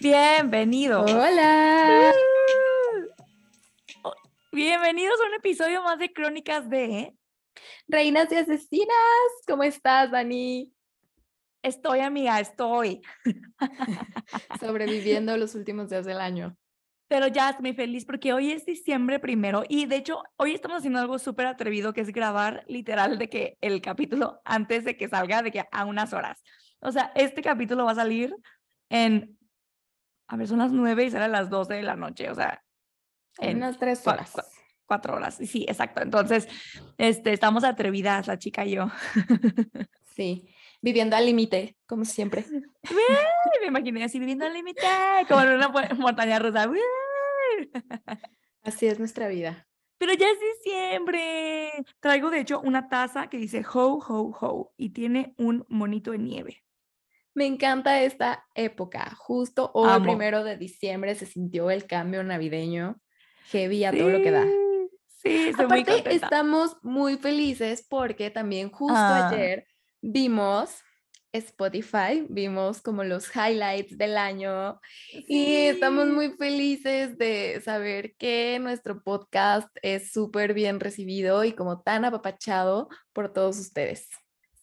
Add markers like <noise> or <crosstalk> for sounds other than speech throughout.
Bienvenido. Hola. Oh, Bienvenidos a un episodio más de Crónicas de Reinas y asesinas. ¿Cómo estás, Dani? Estoy, amiga, estoy. <laughs> Sobreviviendo los últimos días del año. Pero ya estoy feliz porque hoy es diciembre primero y de hecho hoy estamos haciendo algo súper atrevido que es grabar literal de que el capítulo antes de que salga, de que a unas horas. O sea, este capítulo va a salir en, a ver, son las nueve y sale a las doce de la noche, o sea, En unas tres cua- horas. cua- cuatro horas. Sí, exacto. Entonces, este, estamos atrevidas, la chica y yo. <laughs> Sí. Viviendo al límite, como siempre. <laughs> Me imaginé así viviendo al límite, como en una montaña rusa. <laughs> Así es nuestra vida. Pero ya es diciembre. Traigo, de hecho, una taza que dice ho, ho, ho y tiene un monito de nieve. Me encanta esta época. Justo hoy, Amo. primero de diciembre, se sintió el cambio navideño. Heavy a todo lo que da. Sí, estoy Aparte, estamos muy felices porque también justo Ah. ayer vimos Spotify, vimos como los highlights del año y estamos muy felices de saber que nuestro podcast es súper bien recibido y como tan apapachado por todos ustedes.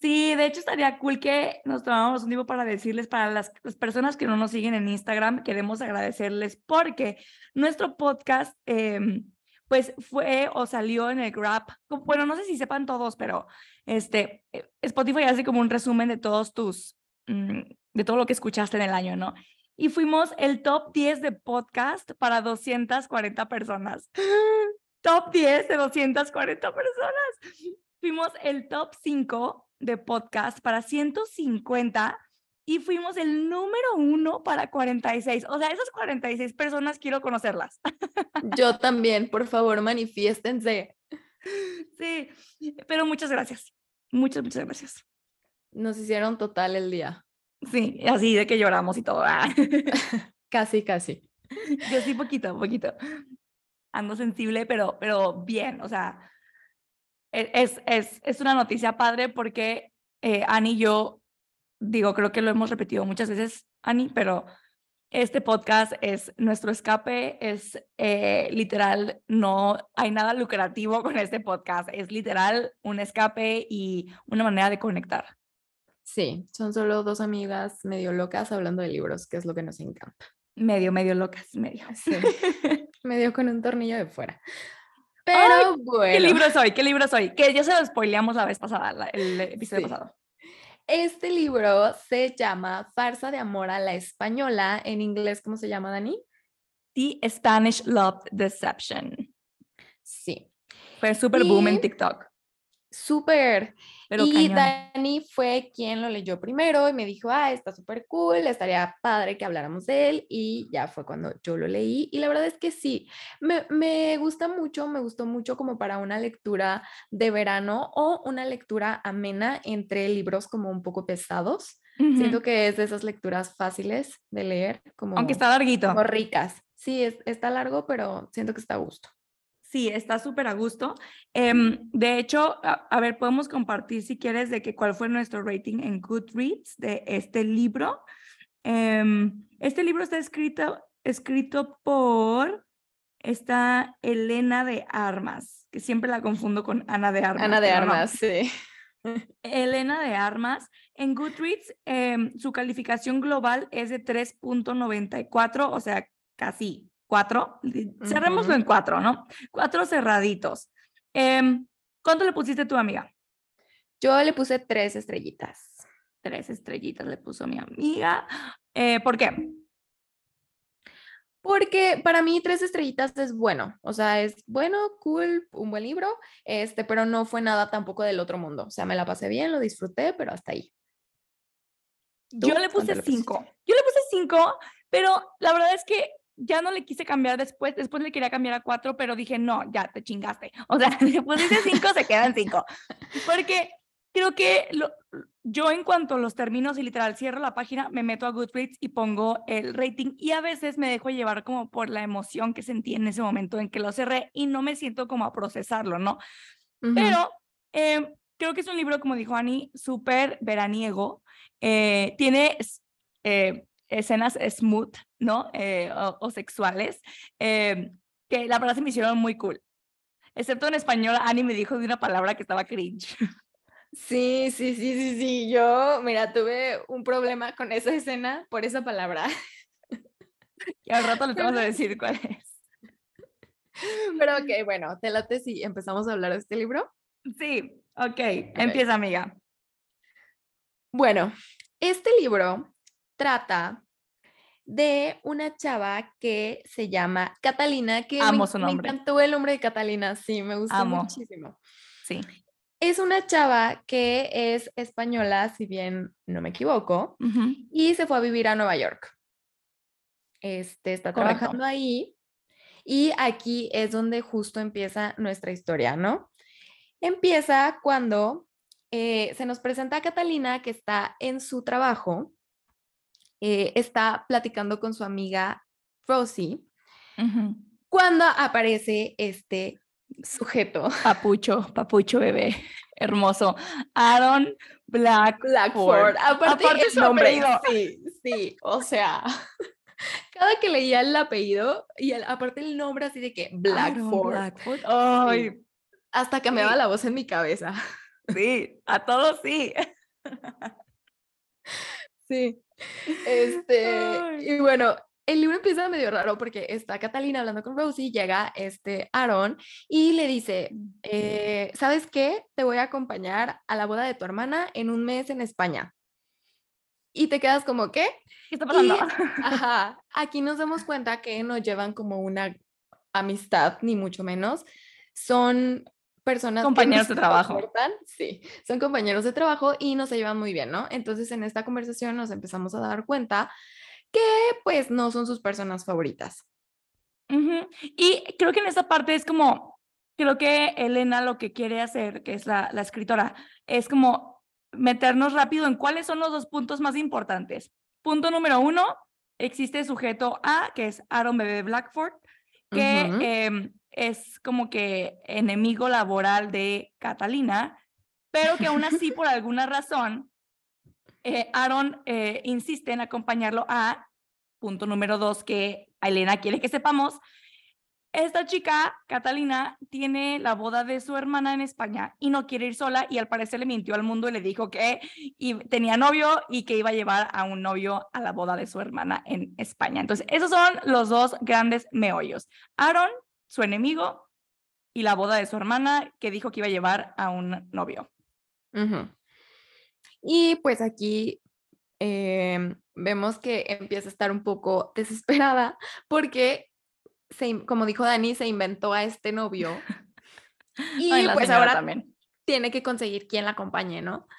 Sí, de hecho estaría cool que nos tomáramos un tiempo para decirles para las, las personas que no nos siguen en Instagram, queremos agradecerles porque nuestro podcast em, pues fue o salió en el Grab, bueno, no sé si sepan todos, pero este eh, Spotify hace como un resumen de todos tus, mm, de todo lo que escuchaste en el año, ¿no? Y fuimos el top 10 de podcast para 240 personas. <gasps> Top 10 de 240 personas fuimos el top 5 de podcast para 150 y fuimos el número uno para 46. O sea, esas 46 personas quiero conocerlas. Yo también, por favor, manifiéstense. <laughs> Sí, pero muchas gracias. Muchas, muchas gracias. Nos hicieron total el día. Sí, así de que lloramos y todo. Ah. <laughs> Casi, casi. <laughs> Yo sí, poquito, poquito. Ando sensible, pero, pero bien, o sea, e- es, es, es una noticia padre porque eh, Ani y yo, digo, creo que lo hemos repetido muchas veces, Ani, pero este podcast es nuestro escape, es eh, literal, no hay nada lucrativo con este podcast, es literal un escape y una manera de conectar. Sí, son solo dos amigas medio locas hablando de libros, que es lo que nos encanta. Medio, medio locas, medio. Sí. <laughs> medio con un tornillo de fuera. Pero bueno, ¿Qué libro soy? ¿Qué libro soy? Que ya se lo spoileamos la vez pasada, la- el episodio Sí. pasado. Este libro se llama Farsa de amor a la española. En inglés, ¿cómo se llama, Dani? The Spanish Love Deception. Sí, Fue súper boom en TikTok. súper. Pero y cañón. Dani fue quien lo leyó primero y me dijo, ah, está súper cool, estaría padre que habláramos de él. Y ya fue cuando yo lo leí. Y la verdad es que sí, me, me gusta mucho, me gustó mucho como para una lectura de verano o una lectura amena entre libros como un poco pesados. Siento que es de esas lecturas fáciles de leer, como, Aunque está larguito. como ricas. Sí, es, está largo, pero siento que está a gusto. Sí, está súper a gusto. Em, de hecho, a, a ver, podemos compartir si quieres de que cuál fue nuestro rating en Goodreads de este libro. Em, este libro está escrito, escrito por esta Elena de Armas, que siempre la confundo con Ana de Armas. Ana de no. Armas, sí. <laughs> Elena de Armas. En Goodreads, em, su calificación global es de 3.94, o sea, casi 4. Cerrémoslo en 4, ¿no? 4 cerraditos. Em, ¿Cuánto le pusiste tu amiga? Yo le puse tres estrellitas. Tres estrellitas le puso mi amiga. Eh, ¿Por qué? Porque para mí tres estrellitas es bueno, o sea, es bueno, cool, un buen libro, este, pero no fue nada tampoco del otro mundo. O sea, me la pasé bien, lo disfruté, pero hasta ahí. Yo ¿Tú le puse le? 5. Yo le puse 5, pero la verdad es que ya no le quise cambiar después. Después le quería cambiar a 4, pero dije, no, ya te chingaste. O sea, le pusiste 5, se quedan 5. Porque creo que lo, yo en cuanto los términos y literal cierro la página, me meto a Goodreads y pongo el rating y a veces me dejo llevar como por la emoción que sentí en ese momento en que lo cerré y no me siento como a procesarlo, ¿no? Pero eh, creo que es un libro, como dijo Ani, súper veraniego. Eh, tiene eh, escenas smooth, ¿no? O, o, sexuales, que la verdad se me hicieron muy cool. Excepto en español, Ani me dijo de una palabra que estaba cringe. Sí, sí, sí, sí, sí. Yo, mira, tuve un problema con esa escena por esa palabra. <laughs> Y al rato le vamos <laughs> a decir cuál es. Pero ok, bueno, te late si empezamos a hablar de este libro. Sí, ok, okay. empieza amiga. Bueno, este libro trata de una chava que se llama Catalina, que Amo su nombre. me encantó el nombre de Catalina, sí, me gustó Amo. muchísimo. Sí. Es una chava que es española, si bien no me equivoco, y se fue a vivir a Nueva York. Este, está trabajando ahí y aquí es donde justo empieza nuestra historia, ¿no? Empieza cuando eh, se nos presenta a Catalina que está en su trabajo, eh, está platicando con su amiga Rosie, cuando aparece este sujeto. <laughs> Papucho, papucho bebé, hermoso. Aaron Black Blackford. Aparte, Aparte el nombre. Sí, sí, o sea, <laughs> cada que leía el apellido y aparte el nombre así de que Blackford. Blackford. Ay, hasta que me va la voz en mi cabeza. Sí, a todos sí. <laughs> Sí. Este, y bueno, el libro empieza medio raro porque está Catalina hablando con Rosie, llega este Aaron y le dice, eh, ¿sabes qué? Te voy a acompañar a la boda de tu hermana en un mes en España. Y te quedas como, ¿qué? ¿Qué está pasando? <laughs> ajá, aquí nos damos cuenta que no llevan como una amistad, ni mucho menos. Son personas compañeros de trabajo. Sí, son compañeros de trabajo y nos llevan muy bien, ¿no? Entonces en esta conversación nos empezamos a dar cuenta que pues no son sus personas favoritas. Y creo que en esa parte es como, creo que Elena lo que quiere hacer, que es la, la escritora, es como meternos rápido en cuáles son los dos puntos más importantes. Punto número uno, existe sujeto A, que es Aaron Bebé Blackford, que es como que enemigo laboral de Catalina, pero que aún así, por <laughs> alguna razón, eh, Aaron eh, insiste en acompañarlo a punto número dos que Elena quiere que sepamos. Esta chica, Catalina, tiene la boda de su hermana en España y no quiere ir sola y al parecer le mintió al mundo y le dijo que tenía novio y que iba a llevar a un novio a la boda de su hermana en España. Entonces, esos son los dos grandes meollos. Aaron, su enemigo, y la boda de su hermana que dijo que iba a llevar a un novio. Y pues aquí em, vemos que empieza a estar un poco desesperada porque, se, como dijo Dani, se inventó a este novio. <laughs> Y pues ahora también. tiene que conseguir quien la acompañe, ¿no?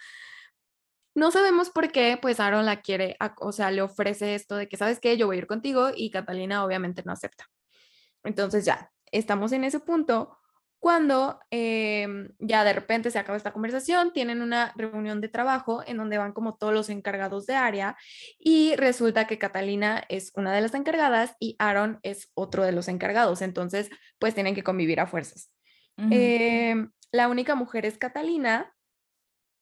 No sabemos por qué, pues Aaron la quiere, o sea, le ofrece esto de que, ¿sabes qué? Yo voy a ir contigo y Catalina obviamente no acepta. Entonces ya, estamos en ese punto cuando em, ya de repente se acaba esta conversación, tienen una reunión de trabajo en donde van como todos los encargados de área y resulta que Catalina es una de las encargadas y Aaron es otro de los encargados, entonces pues tienen que convivir a fuerzas. Em, la única mujer es Catalina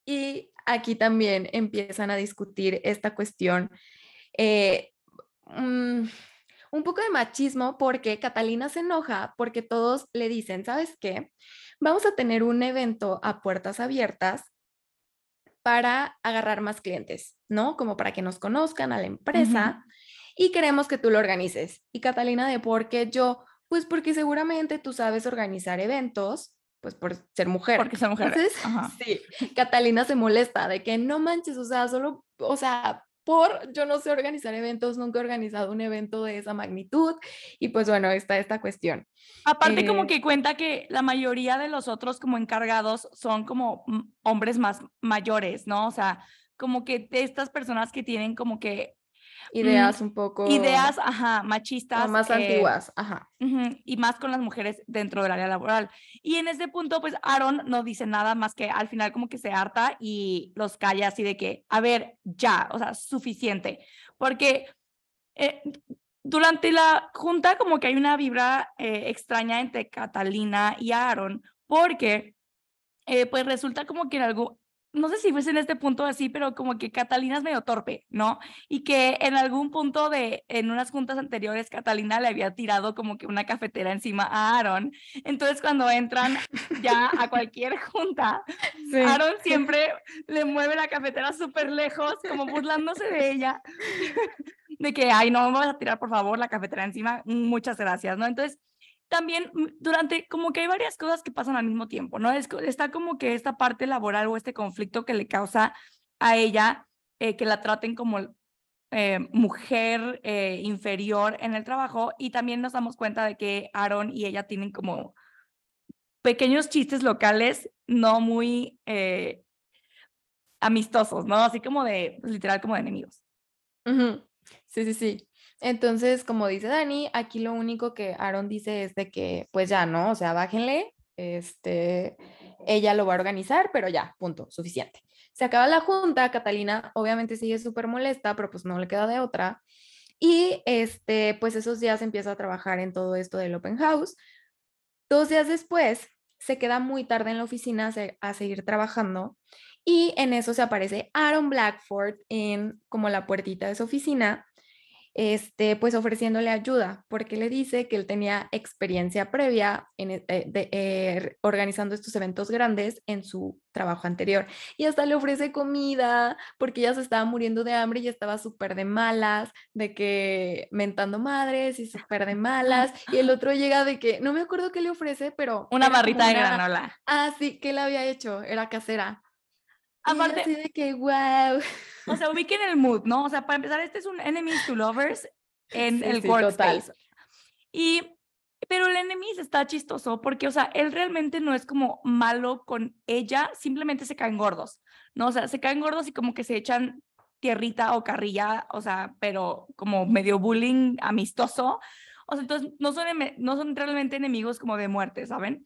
y aquí también empiezan a discutir esta cuestión. Eh, mm, un poco de machismo porque Catalina se enoja porque todos le dicen, ¿sabes qué? Vamos a tener un evento a puertas abiertas para agarrar más clientes, ¿no? Como para que nos conozcan a la empresa y queremos que tú lo organices. Y Catalina de por qué yo, pues porque seguramente tú sabes organizar eventos, pues por ser mujer. Porque ser mujer. Entonces, sí, Catalina se molesta de que no manches, o sea, solo, o sea, por yo no sé organizar eventos, nunca he organizado un evento de esa magnitud y pues bueno, está esta cuestión. Aparte como eh que cuenta que la mayoría de los otros como encargados son como hombres más mayores, ¿no? O sea, como que estas personas que tienen como que Ideas un poco... Ideas, ajá, machistas. más eh, antiguas, ajá. y más con las mujeres dentro del área laboral. Y en ese punto, pues Aaron no dice nada más que al final como que se harta y los calla así de que, a ver, ya, o sea, suficiente. Porque eh, durante la junta como que hay una vibra eh, extraña entre Catalina y Aaron, porque eh, pues resulta como que en algún, no sé si fuese en este punto así, pero como que Catalina es medio torpe, ¿no? Y que en algún punto de, en unas juntas anteriores, Catalina le había tirado como que una cafetera encima a Aaron. Entonces cuando entran ya a cualquier <laughs> junta, Sí. Aaron siempre le mueve la cafetera súper lejos, como burlándose de ella. De que, ay, no me vas a tirar, por favor, la cafetera encima. Muchas gracias, ¿no? Entonces, también mm, durante, como que hay varias cosas que pasan al mismo tiempo, ¿no? Es, está como que esta parte laboral o este conflicto que le causa a ella eh, que la traten como eh, mujer eh, inferior en el trabajo y también nos damos cuenta de que Aaron y ella tienen como pequeños chistes locales no muy eh, amistosos, ¿no? Así como de, pues, literal, como de enemigos. Sí, sí, sí. Entonces, como dice Dani, aquí lo único que Aaron dice es de que, pues ya, ¿no? O sea, bájenle, este, ella lo va a organizar, pero ya, punto, suficiente. Se acaba la junta, Catalina obviamente sigue súper molesta, pero pues no le queda de otra. Y este, pues esos días empieza a trabajar en todo esto del open house. Dos días después, se queda muy tarde en la oficina a, se- a seguir trabajando y en eso se aparece Aaron Blackford en como la puertita de su oficina, este, pues ofreciéndole ayuda, porque le dice que él tenía experiencia previa en, e- eh, de, eh, organizando estos eventos grandes en su trabajo anterior. Y hasta le ofrece comida, porque ella se estaba muriendo de hambre y estaba súper de malas, de que mentando madres y súper de malas. Y el otro llega de que, no me acuerdo qué le ofrece, pero... Una barrita de granola. Ah, sí, que él había hecho, era casera. Aparte- así de que, wow. O sea, ubiquen el mood, ¿no? O sea, para empezar, este es un enemies to lovers en Sí, el sí, total. workspace. Y, pero el enemies está chistoso porque, o sea, él realmente no es como malo con ella, simplemente se caen gordos, ¿no? O sea, se caen gordos y como que se echan tierrita o carrilla, o sea, pero como medio bullying amistoso. O sea, entonces no son, no son realmente enemigos como de muerte, ¿saben?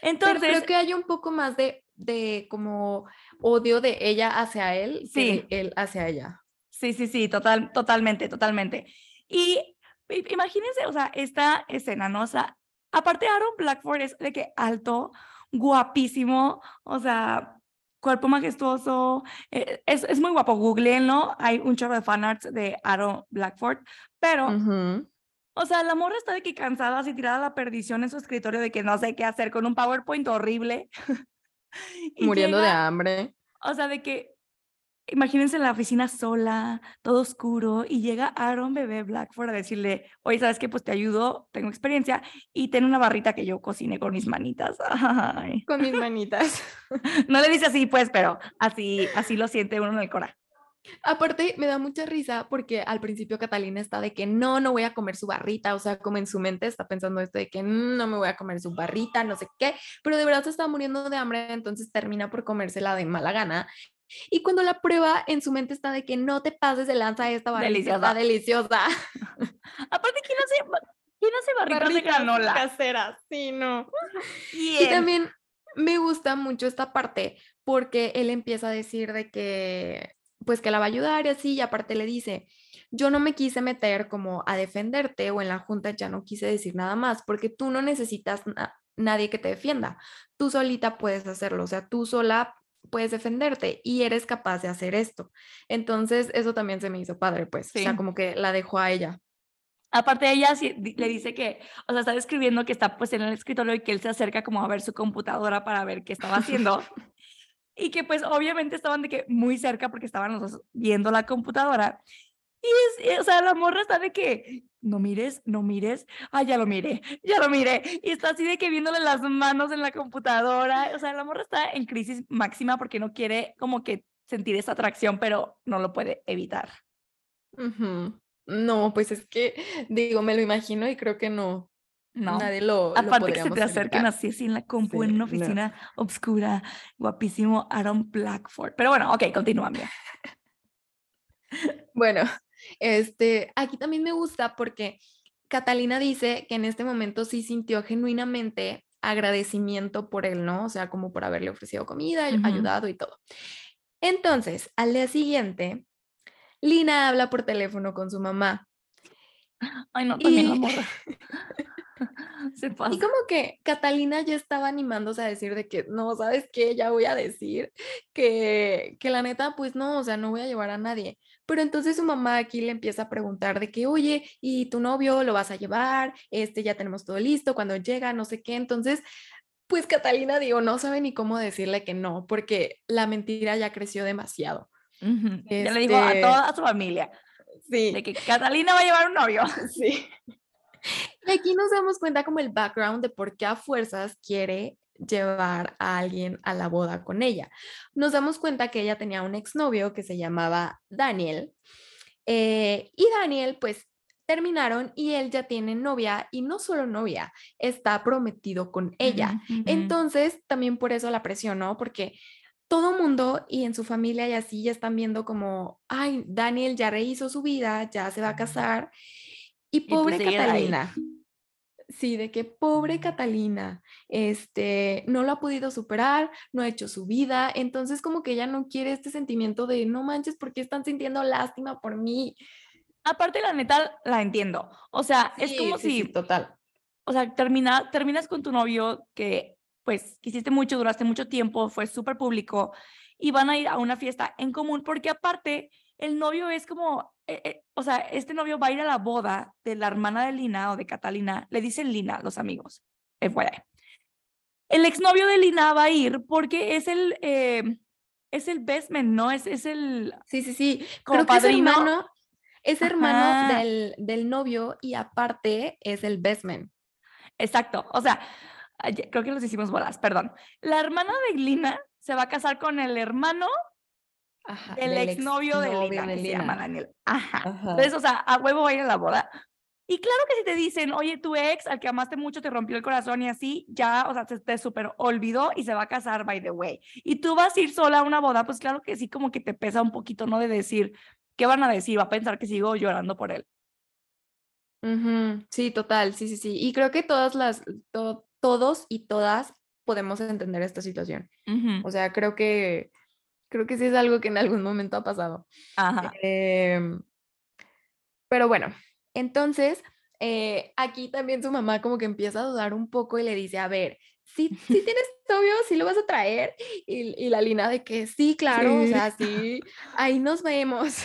Pero Entonces, creo que hay un poco más de, de como odio de ella hacia él Sí. que él hacia ella. Sí, sí, sí, total, totalmente, totalmente. Y imagínense, o sea, esta escena, ¿no? O sea, aparte Aaron Blackford es de que alto, guapísimo, o sea, cuerpo majestuoso, eh, es, es muy guapo, googleenlo, hay un chorro de fanarts de Aaron Blackford, pero, Ujú. o sea, la morra está de que cansada, así tirada a la perdición en su escritorio de que no sé qué hacer con un PowerPoint horrible. <laughs> Y Muriendo de hambre. o sea, de que imagínense la oficina sola, todo oscuro, y llega Aaron Bebé Blackford a decirle, oye, ¿sabes qué? Pues te ayudo, tengo experiencia, y ten una barrita que yo cociné con mis manitas. Ay. <laughs> Con mis manitas. <laughs> No le dice así, pues, pero así, así lo siente uno en el cora. Aparte, me da mucha risa porque al principio Catalina está de que no, no voy a comer su barrita, o sea, como en su mente está pensando esto de que "Mm, no me voy a comer su barrita, no sé qué, pero de verdad se está muriendo de hambre, entonces termina por comérsela de mala gana. Y cuando la prueba, en su mente está de que no te pases de lanza esta barrita, está deliciosa. <laughs> Aparte, ¿quién hace, quién hace barritas de Barritas granola? caseras, sí, no. Y también me gusta mucho esta parte porque él empieza a decir de que, pues que la va a ayudar y así, y aparte le dice, yo no me quise meter como a defenderte o en la junta ya no quise decir nada más porque tú no necesitas na- nadie que te defienda, tú solita puedes hacerlo, o sea, tú sola puedes defenderte y eres capaz de hacer esto. Entonces, eso también se me hizo padre, pues, o sea, Sí. como que la dejó a ella. Aparte ella sí le dice que, o sea, está describiendo que está pues en el escritorio y que él se acerca como a ver su computadora para ver qué estaba haciendo. Y que pues obviamente estaban de que muy cerca porque estaban los dos viendo la computadora. Y es, y, o sea, la morra está de que, no mires, no mires, ah, ya lo miré, ya lo miré. Y está así de que viéndole las manos en la computadora. O sea, la morra está en crisis máxima porque no quiere como que sentir esa atracción, pero no lo puede evitar. Ujú. No, pues es que, digo, me lo imagino y creo que no, No. nadie lo, lo Aparte que se te acerquen así, así en la compu, Sí, en una no. oficina obscura, guapísimo Aaron Blackford. Pero bueno, ok, continúa, amiga. <laughs> Bueno, Este, aquí también me gusta porque Catalina dice que en este momento sí sintió genuinamente agradecimiento por él, ¿no? O sea, como por haberle ofrecido comida, ayudado y todo. Entonces, al día siguiente, Lina habla por teléfono con su mamá. Ay, no, también la morra. <laughs> <laughs> Se pasa. Y como que Catalina ya estaba animándose a decir de que, no, ¿sabes qué? Ya voy a decir que, que la neta, pues no, o sea, no voy a llevar a nadie. Pero entonces su mamá aquí le empieza a preguntar de que, oye, ¿y tu novio lo vas a llevar? Este, ya tenemos todo listo, cuando llega, no sé qué. Entonces, pues Catalina, digo, no sabe ni cómo decirle que no, porque la mentira ya creció demasiado. Ya le dijo a este toda su familia. Sí. De que Catalina va a llevar un novio. <laughs> Sí. Y aquí nos damos cuenta como el background de por qué a fuerzas quiere llevar a alguien a la boda con ella. Nos damos cuenta que ella tenía un exnovio que se llamaba Daniel. Eh, y Daniel, pues terminaron y él ya tiene novia y no solo novia, está prometido con ella. Entonces, también por eso la presionó, porque todo mundo y en su familia y así ya están viendo como, ay, Daniel ya rehizo su vida, ya se va a casar. Y pues pobre Catalina. Sí, de que pobre Catalina, este, no lo ha podido superar, no ha hecho su vida, entonces como que ella no quiere este sentimiento de no manches, porque están sintiendo lástima por mí? Aparte, la neta, la entiendo. O sea, es como si. total. O sea, termina, terminas con tu novio que, pues, quisiste mucho, duraste mucho tiempo, fue súper público y van a ir a una fiesta en común, porque aparte, el novio es como, eh, eh, o sea, este novio va a ir a la boda de la hermana de Lina o de Catalina, le dicen Lina los amigos, FYI. El exnovio de Lina va a ir porque es el, eh, es el best man, ¿no? Es, es el... Sí, sí, sí. Creo padrino. es hermano, es hermano del, del, novio y aparte es el best man. Exacto, o sea, creo que los hicimos bolas, perdón. La hermana de Lina se va a casar con el hermano el exnovio de Lina, de se llama Daniel. Ajá. Entonces, o sea, a huevo va a ir a la boda. Y claro que si te dicen, oye, tu ex, al que amaste mucho, te rompió el corazón y así, ya, o sea, te, te súper olvidó y se va a casar, by the way. Y tú vas a ir sola a una boda, pues claro que sí, como que te pesa un poquito, ¿no? De decir, ¿qué van a decir? Va a pensar que sigo llorando por él. Sí, total, sí, sí, sí. Y creo que todas las, todos y todas podemos entender esta situación. O sea, creo que Creo que sí es algo que en algún momento ha pasado. Em, pero bueno, entonces eh, aquí también su mamá como que empieza a dudar un poco y le dice, a ver, si ¿sí, <laughs> tienes novio, si lo vas a traer. Y, la Lina de que sí, claro, o sea, sí, ahí nos vemos.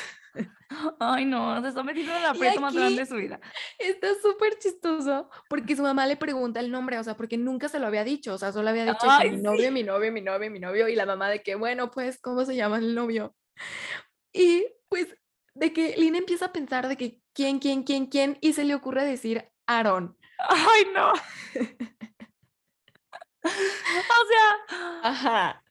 Ay, no, se está metiendo en la aprieto más grande de su vida. Está súper chistoso porque su mamá le pregunta el nombre, o sea, porque nunca se lo había dicho, o sea, solo había dicho mi novio, mi novio, mi novio, mi novio, y la mamá de que, bueno, pues, ¿cómo se llama el novio? Y pues, de que Lina empieza a pensar de que quién, quién, quién, quién, y se le ocurre decir Aaron. Ay, no. o sea. Ajá.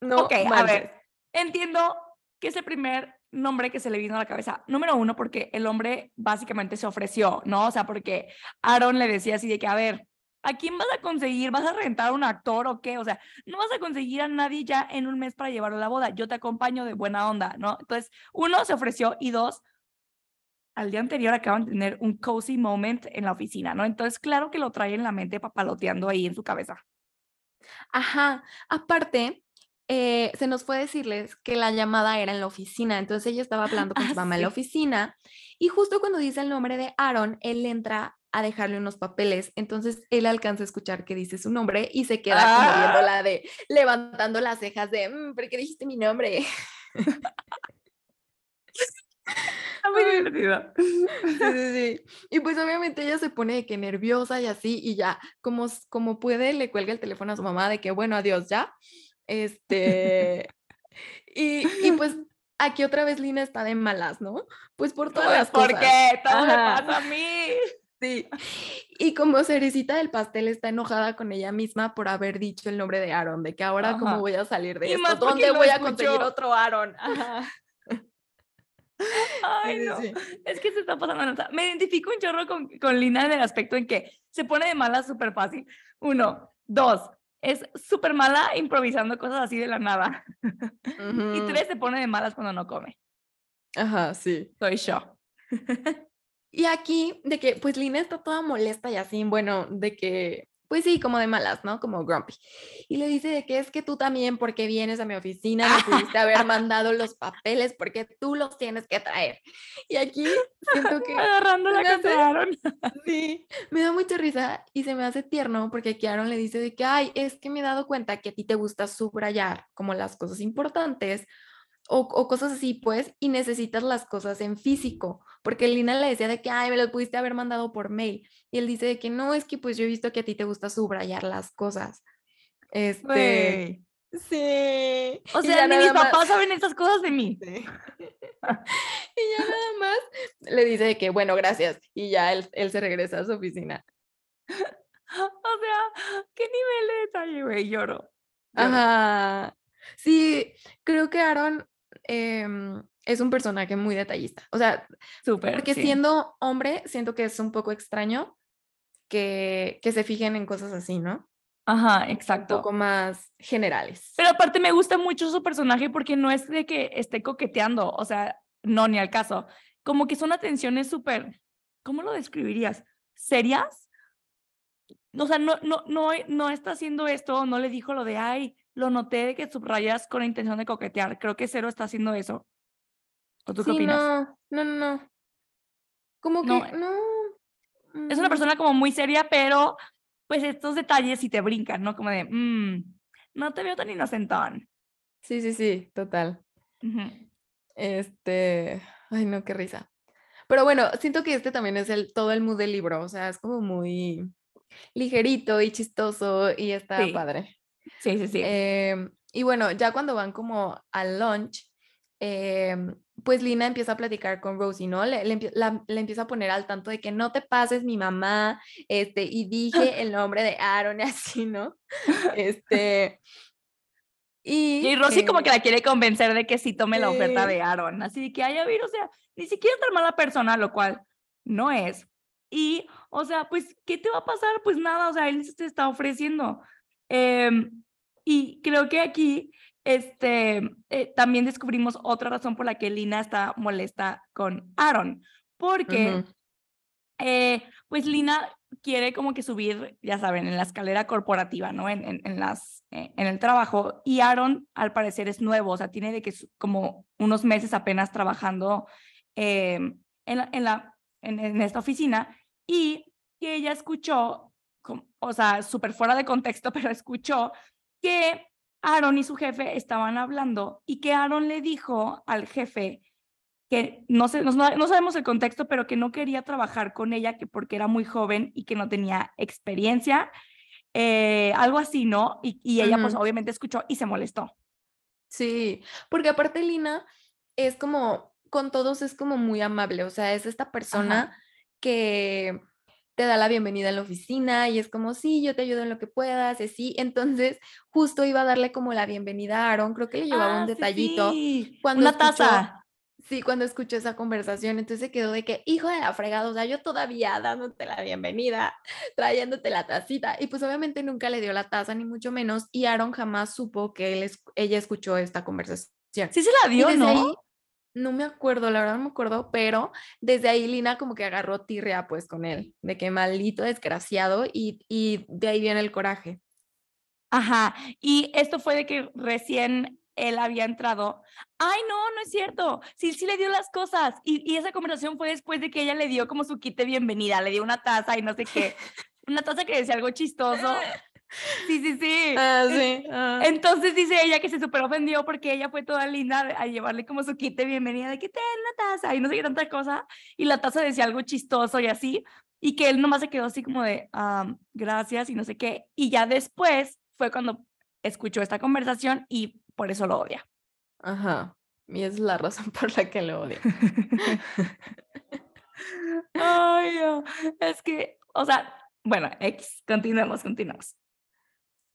No, ok, a ver, entiendo que es el primer nombre que se le vino a la cabeza. Número uno, porque el hombre básicamente se ofreció, ¿no? O sea, porque Aaron le decía así de que, a ver, ¿a quién vas a conseguir? ¿Vas a rentar un actor o qué? O sea, no vas a conseguir a nadie ya en un mes para llevarlo a la boda. Yo te acompaño de buena onda, ¿no? Entonces, uno, se ofreció y dos, al día anterior acaban de tener un cozy moment en la oficina, ¿no? Entonces, claro que lo trae en la mente papaloteando ahí en su cabeza. Ajá, aparte, eh, se nos fue decirles que la llamada era en la oficina, entonces ella estaba <laughs> hablando con su ah, mamá en la oficina y justo cuando dice el nombre de Aaron, él entra a dejarle unos papeles, entonces él alcanza a escuchar que dice su nombre y se queda como ah. viéndola de levantando las cejas de, mm, ¿por qué dijiste mi nombre? <laughs> <laughs> muy divertido. Sí, sí, sí. Y pues obviamente ella se pone de que nerviosa y así, y ya, como, como puede, le cuelga el teléfono a su mamá de que, bueno, adiós, ya. Este, y, y, <laughs> pues aquí otra vez Lina está de malas, ¿no? Pues por todas pues, las cosas. ¿Por qué? Todo me pasa a mí. Sí. Y como cerecita del pastel está enojada con ella misma por haber dicho el nombre de Aaron, de que ahora cómo voy a salir de esto, ¿dónde voy a conseguir otro Aaron? <laughs> Ay, no. Es que se está pasando. Me identifico un chorro con, con Lina en el aspecto en que se pone de malas súper fácil. Uno. Dos es súper mala improvisando cosas así de la nada. <laughs> y tres, se pone de malas cuando no come. Ajá, sí. Soy yo. <laughs> Y aquí, de que, pues Lina está toda molesta y así, bueno, de que, pues sí, como de malas, ¿no? Como grumpy. Y le dice de que es que tú también, porque vienes a mi oficina, me pudiste haber <laughs> mandado los papeles, porque tú los tienes que traer. Y aquí siento que... Agarrando la hace- que Aaron. Sí, me da mucha risa y se me hace tierno porque aquí Aaron le dice de que, ay, es que me he dado cuenta que a ti te gusta subrayar como las cosas importantes o, o cosas así, pues, y necesitas las cosas en físico, porque Lina le decía de que, ay, me los pudiste haber mandado por mail, y él dice de que no, es que pues yo he visto que a ti te gusta subrayar las cosas. Este, Güey. sí. O sea, ni mis más- papás saben estas cosas de mí. Sí. <laughs> y ya nada más le dice de que, bueno, gracias, y ya él, él se regresa a su oficina. <laughs> O sea, qué nivel de detalle, güey, lloro. lloro. Ajá. Sí, creo que Aaron em, es un personaje muy detallista. O sea, Súper. porque sí. siendo hombre, siento que es un poco extraño que, que se fijen en cosas así, ¿no? Ajá, Un exacto. poco más generales. Pero aparte me gusta mucho su personaje porque no es de que esté coqueteando, o sea, no, ni al caso. Como que son atenciones súper, ¿cómo lo describirías? ¿Serias? O sea, no, no, no, no está haciendo esto, no le dijo lo de, ay, lo noté de que subrayas con la intención de coquetear. Creo que Cero está haciendo eso. ¿O tú qué Sí, opinas? no, no, no. Como No, que, no. Es una mm, persona como muy seria, pero pues estos detalles sí te brincan, ¿no? Como de, "Mm, no te veo tan inocentón. Sí, sí, sí, total. Ujú. Este, ay, no, qué risa. Pero bueno, siento que este también es el todo el mood del libro, o sea, es como muy ligerito y chistoso y está Sí. padre. Sí, sí, sí. Em, y bueno, ya cuando van como al lunch, em, pues Lina empieza a platicar con Rosie, ¿no? Le, le empie- la- le empieza a poner al tanto de que no te pases mi mamá, este, y dije el nombre de Aaron y así, ¿no? Este, y... Y Rosy como eh, que la quiere convencer de que sí tome la oferta de Aaron. Así de que, ay, a ver, o sea, ni siquiera es tan mala persona, lo cual no es. Y, o sea, pues, ¿qué te va a pasar? Pues nada, o sea, él se te está ofreciendo. Em, y creo que aquí, este, eh, también descubrimos otra razón por la que Lina está molesta con Aaron. Porque, eh, pues Lina quiere como que subir, ya saben, en la escalera corporativa, ¿no? En, en, en las, eh, en el trabajo. Y Aaron, al parecer, es nuevo, o sea, tiene de que como unos meses apenas trabajando en, la, en, la, en, en esta oficina y que ella escuchó, o sea, súper fuera de contexto, <laughs> pero escuchó que Aaron y su jefe estaban hablando y que Aaron le dijo al jefe que no, sé, no, no sabemos el contexto, pero que no quería trabajar con ella que porque era muy joven y que no tenía experiencia, eh, algo así, ¿no? Y, y ella pues obviamente escuchó y se molestó. Sí, porque aparte Lina es como, con todos es como muy amable, o sea, es esta persona que te da la bienvenida en la oficina y es como, sí, yo te ayudo en lo que puedas, y así. Entonces, justo iba a darle como la bienvenida a Aaron, creo que le llevaba Ah, un sí, detallito. sí, cuando Una escuchó- taza. Sí, cuando escuchó esa conversación, entonces se quedó de que, hijo de la fregada, o sea, yo todavía dándote la bienvenida, trayéndote la tacita, y pues obviamente nunca le dio la taza, ni mucho menos, y Aaron jamás supo que él, es- ella escuchó esta conversación. Sí se la dio, ¿no? ahí, no me acuerdo, la verdad no me acuerdo, pero desde ahí Lina como que agarró tirria pues con él, de que maldito desgraciado, y, y de ahí viene el coraje. Ajá, y esto fue de que recién él había entrado. Ay, no, no es cierto. Sí, sí le dio las cosas. Y, y esa conversación fue después de que ella le dio como su kit bienvenida, le dio una taza y no sé qué. Una taza que decía algo chistoso. <laughs> Sí, sí, sí. Ah, sí. ah. Entonces dice ella que se súper ofendió porque ella fue toda linda a llevarle como su kit de bienvenida de que ten la taza y no sé qué tanta cosa. Y la taza decía algo chistoso y así. Y que él nomás se quedó así como de "Ah, gracias y no sé qué. Y ya después fue cuando escuchó esta conversación y por eso lo odia. Ajá. Y es la razón por la que lo odio. <laughs> Ay, no, es que, o sea, bueno, X, continuemos, continuemos.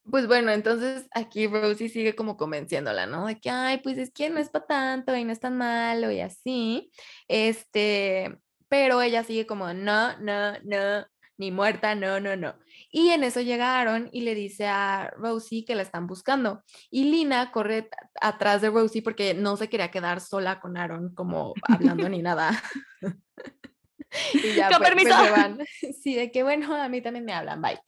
Pues bueno, entonces aquí Rosie sigue como convenciéndola, ¿no? De que, ay, pues es que no es para tanto y no es tan malo y así. Este, pero ella sigue como, no, no, no, ni muerta, no, no, no. Y en eso llegaron y le dice a Rosie que la están buscando. Y Lina corre atrás de Rosie porque no se quería quedar sola con Aaron, como hablando ni <laughs> nada. y ya pues, pues, se van. <laughs> Sí, de que bueno, a mí también me hablan, bye.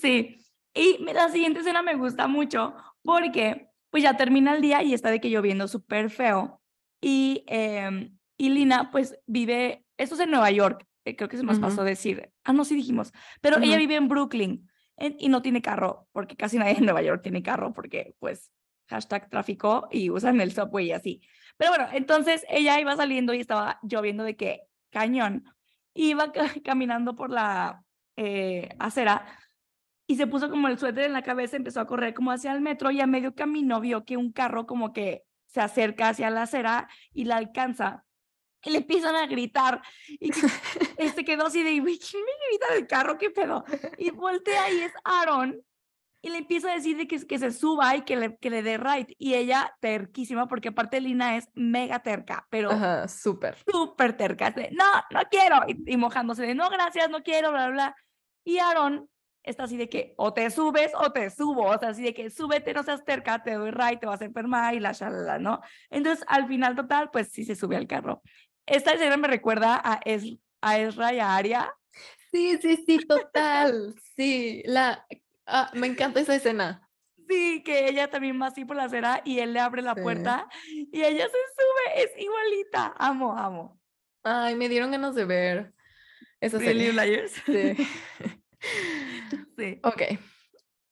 Sí. Y la siguiente escena me gusta mucho porque pues ya termina el día y está de que lloviendo súper feo. Y, eh, y Lina pues vive, esto es en Nueva York, eh, creo que se nos pasó decir, ah, no, sí dijimos, pero ella vive en Brooklyn y no tiene carro, porque casi nadie en Nueva York tiene carro, porque pues hashtag tráfico y usan el subway y así. Pero bueno, entonces ella iba saliendo y estaba lloviendo de que cañón. Iba caminando por la eh, acera y se puso como el suéter en la cabeza, empezó a correr como hacia el metro y a medio camino vio que un carro como que se acerca hacia la acera y la alcanza y le empiezan a gritar. Y este <laughs> quedó así de, ¿quién me grita del carro? ¿Qué pedo? Y voltea y es Aaron. Y le empieza a decir de que, que se suba y que le, que le dé right. Y ella terquísima, porque aparte Lina es mega terca, pero súper. Súper terca. De, no, no quiero. Y, mojándose de, no, gracias, no quiero, bla, bla. Y Aaron está así de que o te subes o te subo, o sea, así de que súbete, no seas terca, te doy right, te vas a enfermar y la shalala, ¿no? Entonces, al final total, pues sí se sube al carro. Esta escena me recuerda a, es, a Ezra y a Aria. Sí, sí, sí, total. sí, la, ah, me encanta esa escena. Sí, que ella también va así por la acera y él le abre la puerta y ella se sube, es igualita. Amo, amo. Ay, me dieron ganas de ver esa really Liars. Sí. <laughs> <laughs> sí. Ok.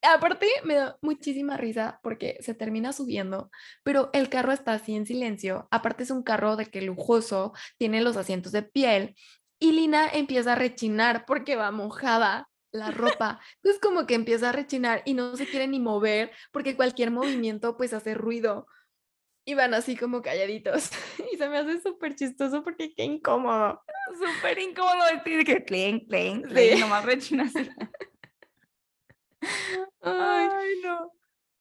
Aparte, me da muchísima risa porque se termina subiendo, pero el carro está así en silencio. Aparte es un carro de que lujoso, tiene los asientos de piel y Lina empieza a rechinar porque va mojada la ropa. <laughs> Entonces como que empieza a rechinar y no se quiere ni mover porque cualquier movimiento pues hace ruido. Y van así como calladitos. <laughs> Y se me hace súper chistoso porque qué incómodo. Súper incómodo decir que clink, clink, clink, nomás rechinas. <laughs> Ay, no.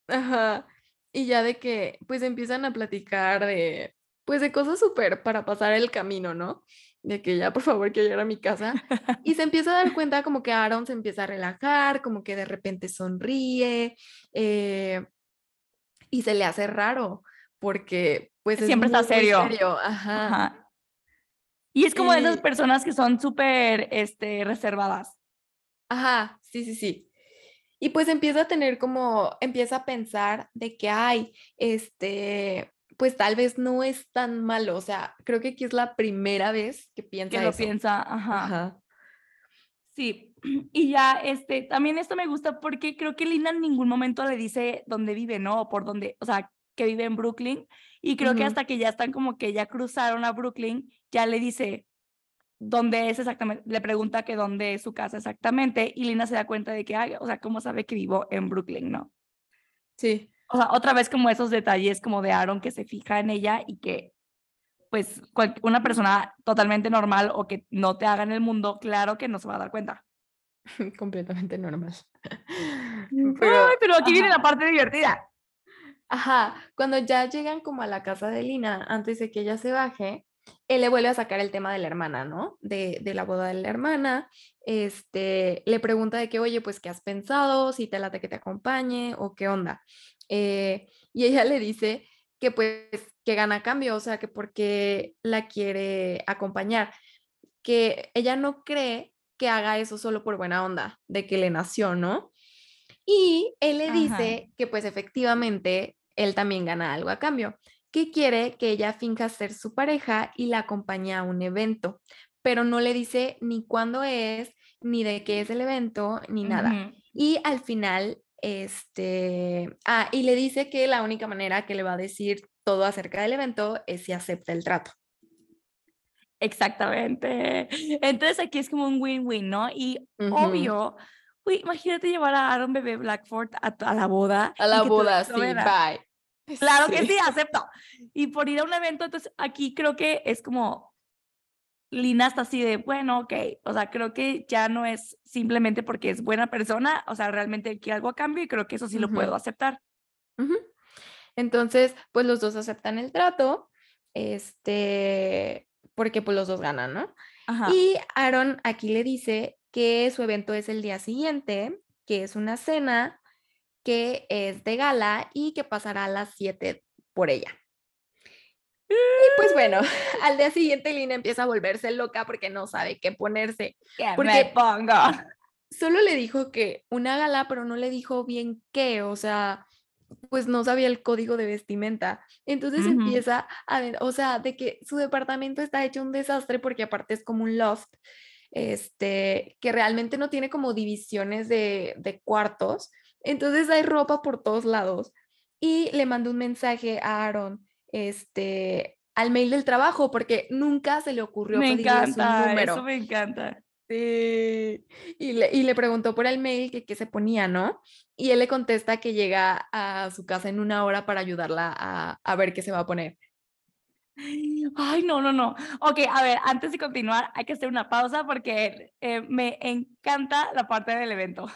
Ajá. Y ya de que, pues empiezan a platicar de, pues de cosas súper para pasar el camino, ¿no? De que ya, por favor, quiero ir a mi casa. Y se empieza a dar cuenta como que Aaron se empieza a relajar, como que de repente sonríe, eh, y se le hace raro, porque pues siempre está serio. Ajá. Y es como de esas personas que son súper este, reservadas. Ajá, sí, sí, sí. Y pues empieza a tener como, empieza a pensar de que hay, este, pues tal vez no es tan malo. O sea, creo que aquí es la primera vez que piensa que lo piensa, ajá. Sí, <clears throat> y ya, este, también esto me gusta porque creo que Lina en ningún momento le dice dónde vive, ¿no? O por dónde, o sea, que vive en Brooklyn. Y creo que hasta que ya están como que ya cruzaron a Brooklyn, ya le dice, dónde es exactamente, le pregunta que dónde es su casa exactamente y Lina se da cuenta de que, ay, o sea, ¿cómo sabe que vivo en Brooklyn, no? Sí. O sea, otra vez como esos detalles como de Aaron que se fija en ella y que, pues, una persona totalmente normal o que no te haga en el mundo, claro que no se va a dar cuenta. <laughs> Completamente normal. Pero, pero aquí viene la parte divertida. Ajá, cuando ya llegan como a la casa de Lina, antes de que ella se baje, él le vuelve a sacar el tema de la hermana, ¿no? De, la boda de la hermana. Este, le pregunta de que, oye, pues, ¿qué has pensado? Si te late que te acompañe o qué onda. Eh, y ella le dice que, pues, que gana cambio, o sea, que porque la quiere acompañar, que ella no cree que haga eso solo por buena onda, de que le nació, ¿no? Y él le dice que, pues, efectivamente, él también gana algo a cambio que quiere que ella finja ser su pareja y la acompaña a un evento, pero no le dice ni cuándo es, ni de qué es el evento, ni nada. Y al final, este, ah, y le dice que la única manera que le va a decir todo acerca del evento es si acepta el trato. Exactamente. Entonces aquí es como un win-win, ¿no? Y obvio, imagínate llevar a Aaron Bebé Blackford a, la boda. A la boda, sí, bye. <laughs> Claro que sí, acepto. Y por ir a un evento, entonces aquí creo que es como Lina está así de, bueno, ok, o sea, creo que ya no es simplemente porque es buena persona, o sea, realmente quiere algo a cambio y creo que eso sí lo puedo aceptar. Entonces, pues los dos aceptan el trato, este, porque pues los dos ganan, ¿no? Y Aaron aquí le dice que su evento es el día siguiente, que es una cena que es de gala y que pasará a las 7 por ella. Y pues bueno, <laughs> al día siguiente Lina empieza a volverse loca porque no sabe qué ponerse. ¿Qué porque me pongo? Solo le dijo que una gala, pero no le dijo bien qué, o sea, pues no sabía el código de vestimenta. Entonces empieza a ver, o sea, de que su departamento está hecho un desastre porque aparte es como un loft, este, que realmente no tiene como divisiones de, de cuartos. Entonces hay ropa por todos lados. Y le mandó un mensaje a Aaron, este, al mail del trabajo, porque nunca se le ocurrió Me pedirle su encanta, número. eso me encanta. Sí. Y le, y le preguntó por el mail que qué se ponía, ¿no? Y él le contesta que llega a su casa en una hora para ayudarla a, a ver qué se va a poner. Ay, no, no, no. Ok, a ver, antes de continuar, hay que hacer una pausa porque eh, me encanta la parte del evento.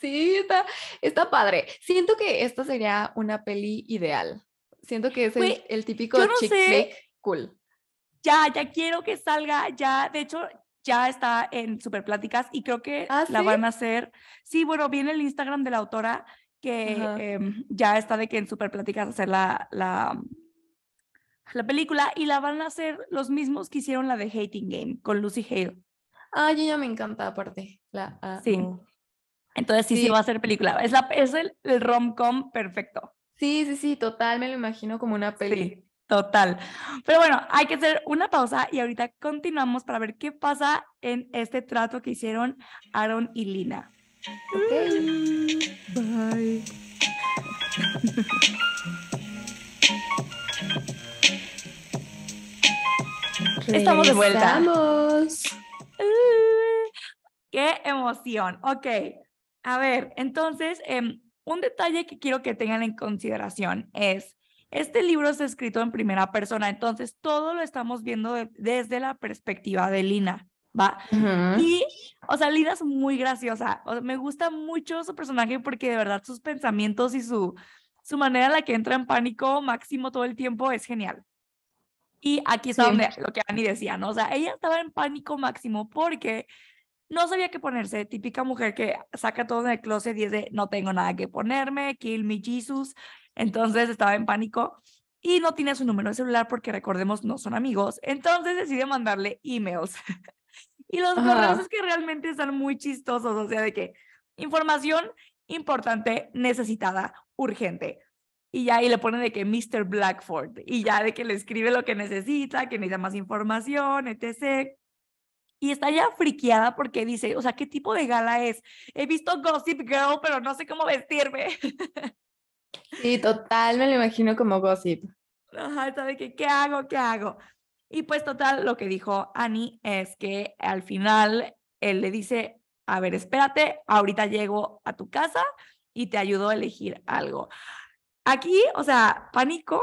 Sí, está, está padre. Siento que esta sería una peli ideal. Siento que es el, típico no chick flick cool. Ya, ya quiero que salga, ya, de hecho, ya está en Super Pláticas y creo que ¿Ah, la sí? van a hacer. Sí, bueno, viene el Instagram de la autora que em, ya está de que en Super Pláticas hacer la, la, la película y la van a hacer los mismos que hicieron la de Hating Game con Lucy Hale. Ay, ella me encanta aparte. La Sí. Entonces sí, sí, Sí. va a ser película. Es, la, es el, el rom-com perfecto. Sí, sí, sí, total, me lo imagino como una peli. Sí, total. Pero bueno, hay que hacer una pausa y ahorita continuamos para ver qué pasa en este trato que hicieron Aaron y Lina. Ok. Bye. Estamos de vuelta. Uh, ¡Qué emoción! Ok, a ver, entonces, em, un detalle que quiero que tengan en consideración es, este libro es escrito en primera persona, entonces todo lo estamos viendo de- desde la perspectiva de Lina, ¿va? Y, o sea, Lina es muy graciosa, o sea, me gusta mucho su personaje porque de verdad sus pensamientos y su, su manera en la que entra en pánico máximo todo el tiempo es genial. Y aquí está Sí. donde lo que Annie decía, ¿no? O sea, ella estaba en pánico máximo porque no sabía qué ponerse, típica mujer que saca todo en el closet y es de no tengo nada que ponerme, kill me Jesus. Entonces estaba en pánico y no tiene su número de celular porque recordemos no son amigos. Entonces decide mandarle emails. <laughs> y los correos es que realmente están muy chistosos, o sea, de que información importante, necesitada, urgente. Y ya ahí le ponen de que Mr. Blackford y ya de que le escribe lo que necesita, que necesita más información, etc. Y está ya friqueada porque dice, o sea, ¿qué tipo de gala es? He visto Gossip Girl, pero no sé cómo vestirme. <laughs> Sí, total, me lo imagino como gossip. Ajá, de que, ¿qué hago? ¿Qué hago? Y pues total, lo que dijo Annie es que al final él le dice, a ver, espérate, ahorita llego a tu casa y te ayudo a elegir algo. Aquí, o sea, pánico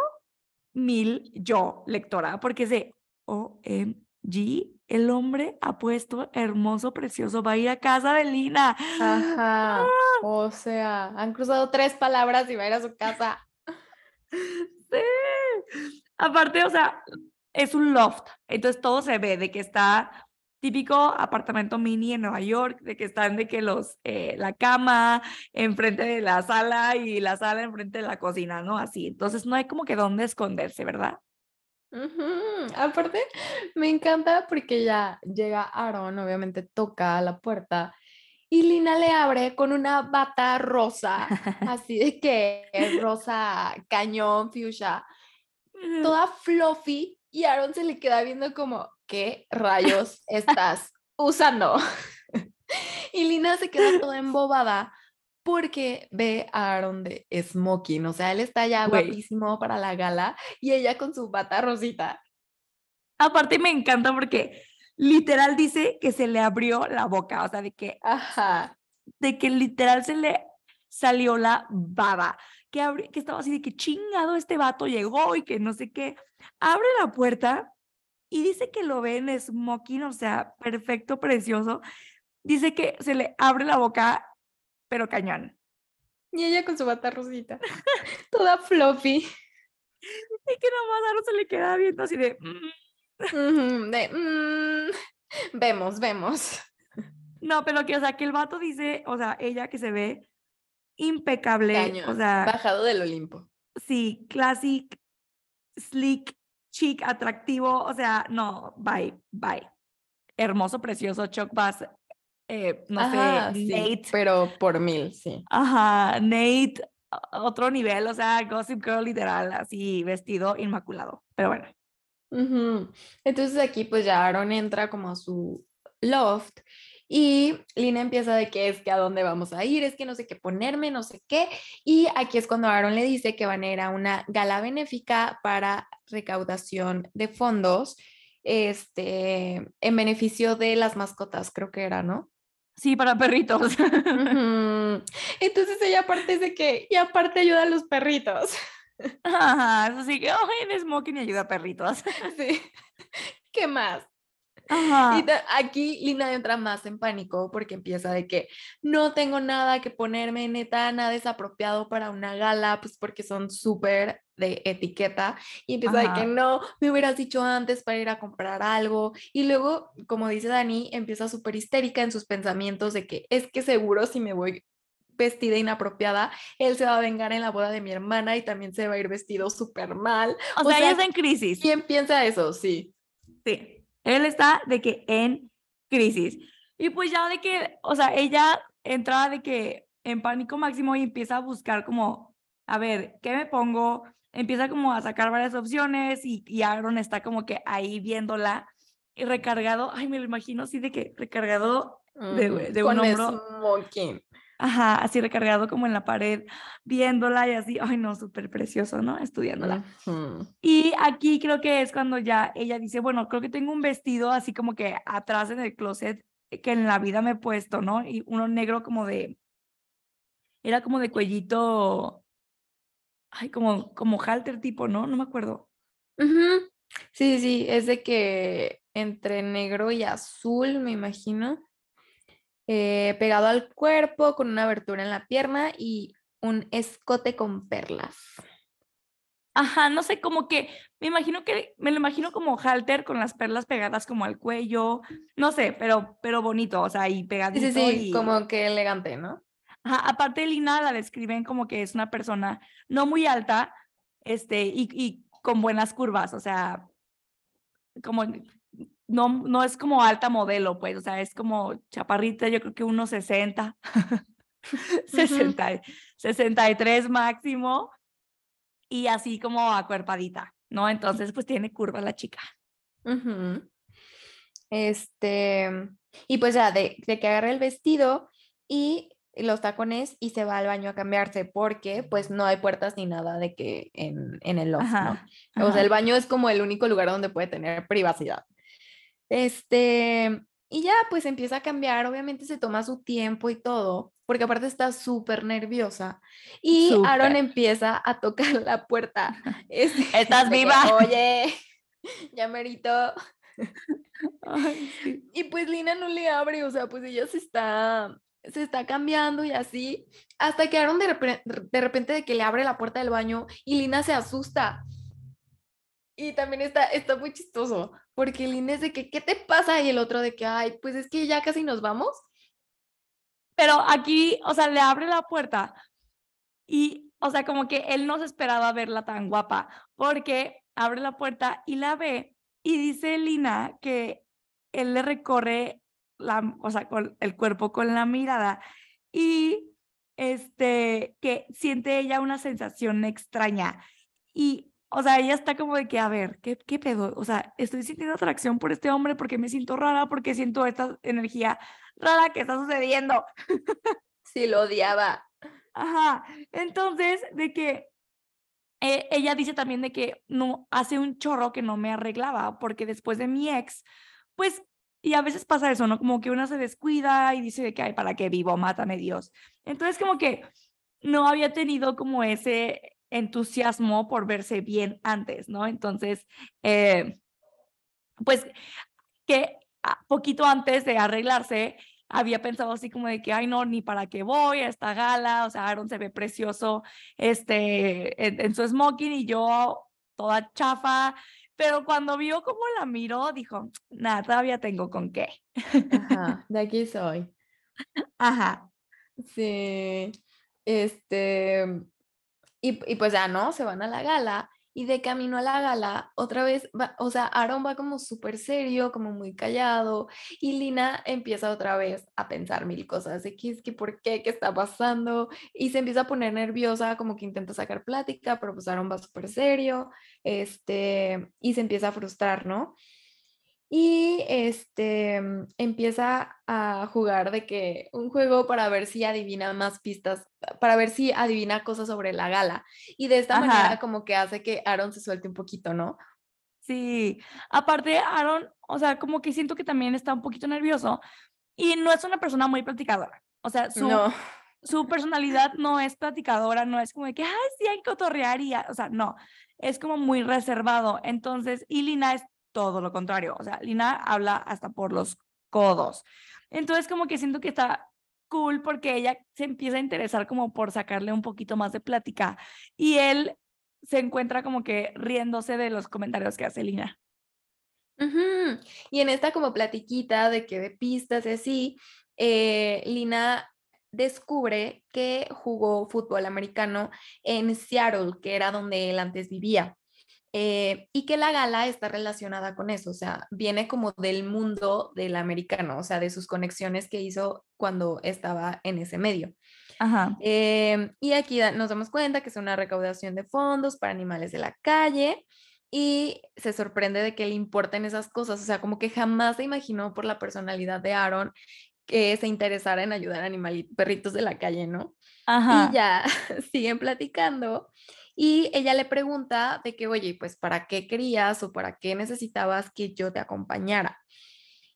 mil yo, lectora, porque es de OMG, el hombre apuesto, hermoso, precioso, va a ir a casa de Lina. Ajá. O sea, han cruzado tres palabras y va a ir a su casa. <laughs> Sí. Aparte, o sea, es un loft, entonces todo se ve de que está típico apartamento mini en Nueva York, de que están de que los, eh, la cama enfrente de la sala y la sala enfrente de la cocina, ¿no? Así, entonces no hay como que dónde esconderse, ¿verdad? Aparte, me encanta porque ya llega Aaron, obviamente toca a la puerta y Lina le abre con una bata rosa, <laughs> así de que rosa cañón, fuchsia, toda fluffy y Aaron se le queda viendo como, ¿qué rayos <laughs> estás usando? <laughs> Y Lina se queda toda embobada porque ve a Aaron de smoking, o sea, él está ya Güey. guapísimo para la gala y ella con su bata rosita. Aparte me encanta porque literal dice que se le abrió la boca, o sea, de que Ajá. de que literal se le salió la baba, que, abri- que estaba así de que chingado este vato llegó y que no sé qué. Abre la puerta y dice que lo ve en smoking, o sea, perfecto, precioso. Dice que se le abre la boca, pero cañón. Y ella con su bata rosita, <laughs> toda fluffy. Y que nomás Aaron se le queda viendo así de... "Mm". De, "Mm". Vemos, vemos. No, pero que, o sea, que el vato dice, o sea, ella que se ve impecable, o Cañón. sea, Bajado del Olimpo. sí, classic, slick, chic, atractivo, o sea, no, bye, bye. Hermoso, precioso, Chuck Bass, eh, no Ajá, sé, sí, Nate, pero por mil, sí. ajá, Nate, otro nivel, o sea, Gossip Girl literal, así, vestido inmaculado, pero bueno. Entonces aquí pues ya Aaron entra como a su loft y Lina empieza de que es que a dónde vamos a ir, es que no sé qué ponerme, no sé qué. Y aquí es cuando Aaron le dice que van a ir a una gala benéfica para recaudación de fondos, este, en beneficio de las mascotas, creo que era, ¿no? Sí, para perritos. Entonces ella aparte es de que, y aparte ayuda a los perritos. <laughs> Ajá, eso sí que, ay, en Smoking ayuda a perritos. <laughs> Sí. ¿Qué más? Ajá. Y aquí Lina entra más en pánico porque empieza de que no tengo nada que ponerme, neta, nada es apropiado para una gala, pues porque son súper de etiqueta. Y empieza de que no, me hubieras dicho antes para ir a comprar algo. Y luego, como dice Dani, empieza súper histérica en sus pensamientos de que es que seguro si me voy vestida inapropiada, él se va a vengar en la boda de mi hermana y también se va a ir vestido súper mal. O, o sea, ella sea, está en crisis. ¿Quién piensa eso? Sí. Sí. Él está de que en crisis. Y pues ya de que, o sea, ella entra de que en pánico máximo y empieza a buscar como, a ver, ¿qué me pongo? Empieza como a sacar varias opciones y, y Aaron está como que ahí viéndola y recargado, ay, me lo imagino así de que recargado de, de un con hombro, smoking. ajá, así recargado como en la pared, viéndola y así, ay, no, súper precioso, ¿no? Estudiándola. Ujú. Y aquí creo que es cuando ya ella dice, bueno, creo que tengo un vestido así como que atrás en el closet que en la vida me he puesto, ¿no? Y uno negro como de, era como de cuellito, ay, como, como halter tipo, ¿no? No me acuerdo. Ujú. Sí, sí, es de que entre negro y azul, me imagino, eh, pegado al cuerpo, con una abertura en la pierna y un escote con perlas. Ajá, no sé, como que me imagino que, me lo imagino como halter con las perlas pegadas como al cuello, no sé, pero, pero bonito, o sea, y Sí, pegadito sí, sí, y... como que elegante, ¿no? Ajá, aparte Lina la describen como que es una persona no muy alta, este, y, y con buenas curvas, o sea, como no, no es como alta modelo, pues, o sea, es como chaparrita, yo creo que unos 60, 60, <laughs> y- 63 máximo, y así como acuerpadita, ¿no? Entonces, pues tiene curva la chica. Este, y pues ya, de, de que agarra el vestido y los tacones y se va al baño a cambiarse porque pues no hay puertas ni nada de que en, en el loft, ¿no? Ajá. O sea, el baño es como el único lugar donde puede tener privacidad. Este, y ya pues empieza a cambiar, obviamente se toma su tiempo y todo, porque aparte está súper nerviosa. Y Aaron Súper. empieza a tocar la puerta. <laughs> este, ¿Estás de que, viva? Oye, <laughs> ya merito. <laughs> Ay, sí. Y pues Lina no le abre, o sea, pues ella se está, se está cambiando y así, hasta que Aaron de de repente de que le abre la puerta del baño y Lina se asusta. Y también está, está muy chistoso, porque Lina es de que, ¿qué te pasa? Y el otro de que, ay, pues es que ya casi nos vamos. Pero aquí, o sea, le abre la puerta y, o sea, como que él no se esperaba verla tan guapa, porque abre la puerta y la ve y dice Lina que él le recorre la, o sea, con el cuerpo con la mirada y este, que siente ella una sensación extraña y, o sea, ella está como de que, a ver, ¿qué, qué pedo? O sea, estoy sintiendo atracción por este hombre porque me siento rara, porque siento esta energía rara que está sucediendo. Sí, lo odiaba. Ajá, entonces, de que eh, ella dice también de que no hace un chorro que no me arreglaba, porque después de mi ex, pues, y a veces pasa eso, ¿no? Como que una se descuida y dice de que, ay, ¿para qué vivo? Mátame Dios. Entonces, como que no había tenido como ese entusiasmo por verse bien antes, ¿no? Entonces, eh, pues, que poquito antes de arreglarse, había pensado así como de que, ay, no, ni para qué voy a esta gala, o sea, Aaron se ve precioso este, en, en su smoking y yo toda chafa, pero cuando vio cómo la miró, dijo, nada, todavía tengo con qué. Ajá, <laughs> de aquí soy. Ajá. Sí, este, y, y pues ya, ¿no? Se van a la gala y de camino a la gala, otra vez, va, o sea, Aaron va como súper serio, como muy callado, y Lina empieza otra vez a pensar mil cosas, de es que, por qué, qué está pasando, y se empieza a poner nerviosa, como que intenta sacar plática, pero pues Aaron va súper serio, este, y se empieza a frustrar, ¿no? Y este empieza a jugar de que un juego para ver si adivina más pistas, para ver si adivina cosas sobre la gala. Y de esta manera como que hace que Aaron se suelte un poquito, ¿no? Sí, aparte Aaron, o sea, como que siento que también está un poquito nervioso y no es una persona muy platicadora. O sea, su, su personalidad no es platicadora, no es como de que, ay, sí, hay cotorrearía. O sea, no, es como muy reservado. Entonces, y Lina es todo lo contrario. O sea, Lina habla hasta por los codos. Entonces, como que siento que está cool porque ella se empieza a interesar como por sacarle un poquito más de plática y él se encuentra como que riéndose de los comentarios que hace Lina. Y en esta como platiquita de que de pistas y así, eh, Lina descubre que jugó fútbol americano en Seattle, que era donde él antes vivía. Eh, y que la gala está relacionada con eso, o sea, viene como del mundo del americano, o sea, de sus conexiones que hizo cuando estaba en ese medio. Ajá. Em, y aquí nos damos cuenta que es una recaudación de fondos para animales de la calle y se sorprende de que le importen esas cosas, o sea, como que jamás se imaginó por la personalidad de Aaron que se interesara en ayudar a animalitos, perritos de la calle, ¿no? Ajá. Y ya <laughs> siguen platicando y ella le pregunta de que, oye, pues, ¿para qué querías o para qué necesitabas que yo te acompañara?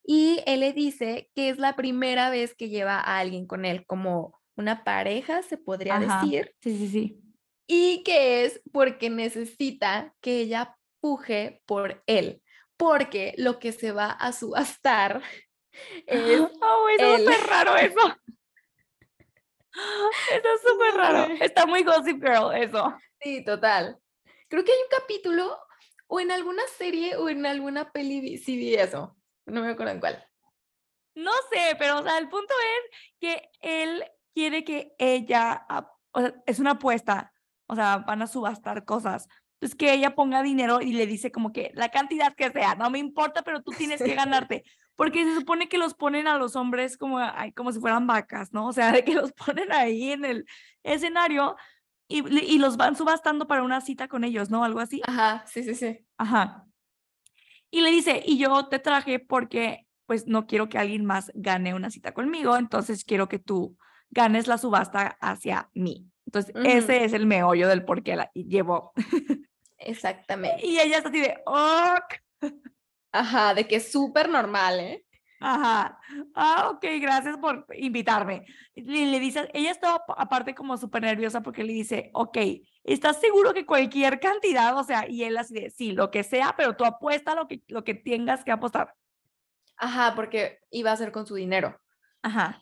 Y él le dice que es la primera vez que lleva a alguien con él, como una pareja, se podría decir. Sí, sí, sí. Y que es porque necesita que ella puje por él, porque lo que se va a subastar <laughs> es. <laughs> Oh, es súper raro eso. <laughs> Eso es súper raro. Está muy Gossip Girl eso. Sí, total. Creo que hay un capítulo o en alguna serie o en alguna peli sí vi eso. No me acuerdo en cuál. No sé, pero o sea, el punto es que él quiere que ella, o sea, es una apuesta, o sea, van a subastar cosas. Entonces que ella ponga dinero y le dice como que la cantidad que sea, no me importa, pero tú <laughs> tienes que ganarte. Porque se supone que los ponen a los hombres como, como si fueran vacas, ¿no? O sea, de que los <laughs> ponen ahí en el escenario y, y, los van subastando para una cita con ellos, ¿no? Algo así. Ajá, sí, sí, sí. Ajá. Y le dice, y yo te traje porque pues no quiero que alguien más gane una cita conmigo, entonces quiero que tú ganes la subasta hacia mí. Entonces, ese es el meollo del por qué la llevó. <laughs> Exactamente. y ella está así de, ok. Ajá, de que es súper normal, ¿eh? Ajá. Ah, ok, gracias por invitarme. Le, le dice, ella estaba aparte como súper nerviosa porque le dice, ok, ¿estás seguro que cualquier cantidad, o sea, y él así de, sí, lo que sea, pero tú apuesta lo que, lo que tengas que apostar. Ajá, porque iba a ser con su dinero. Ajá.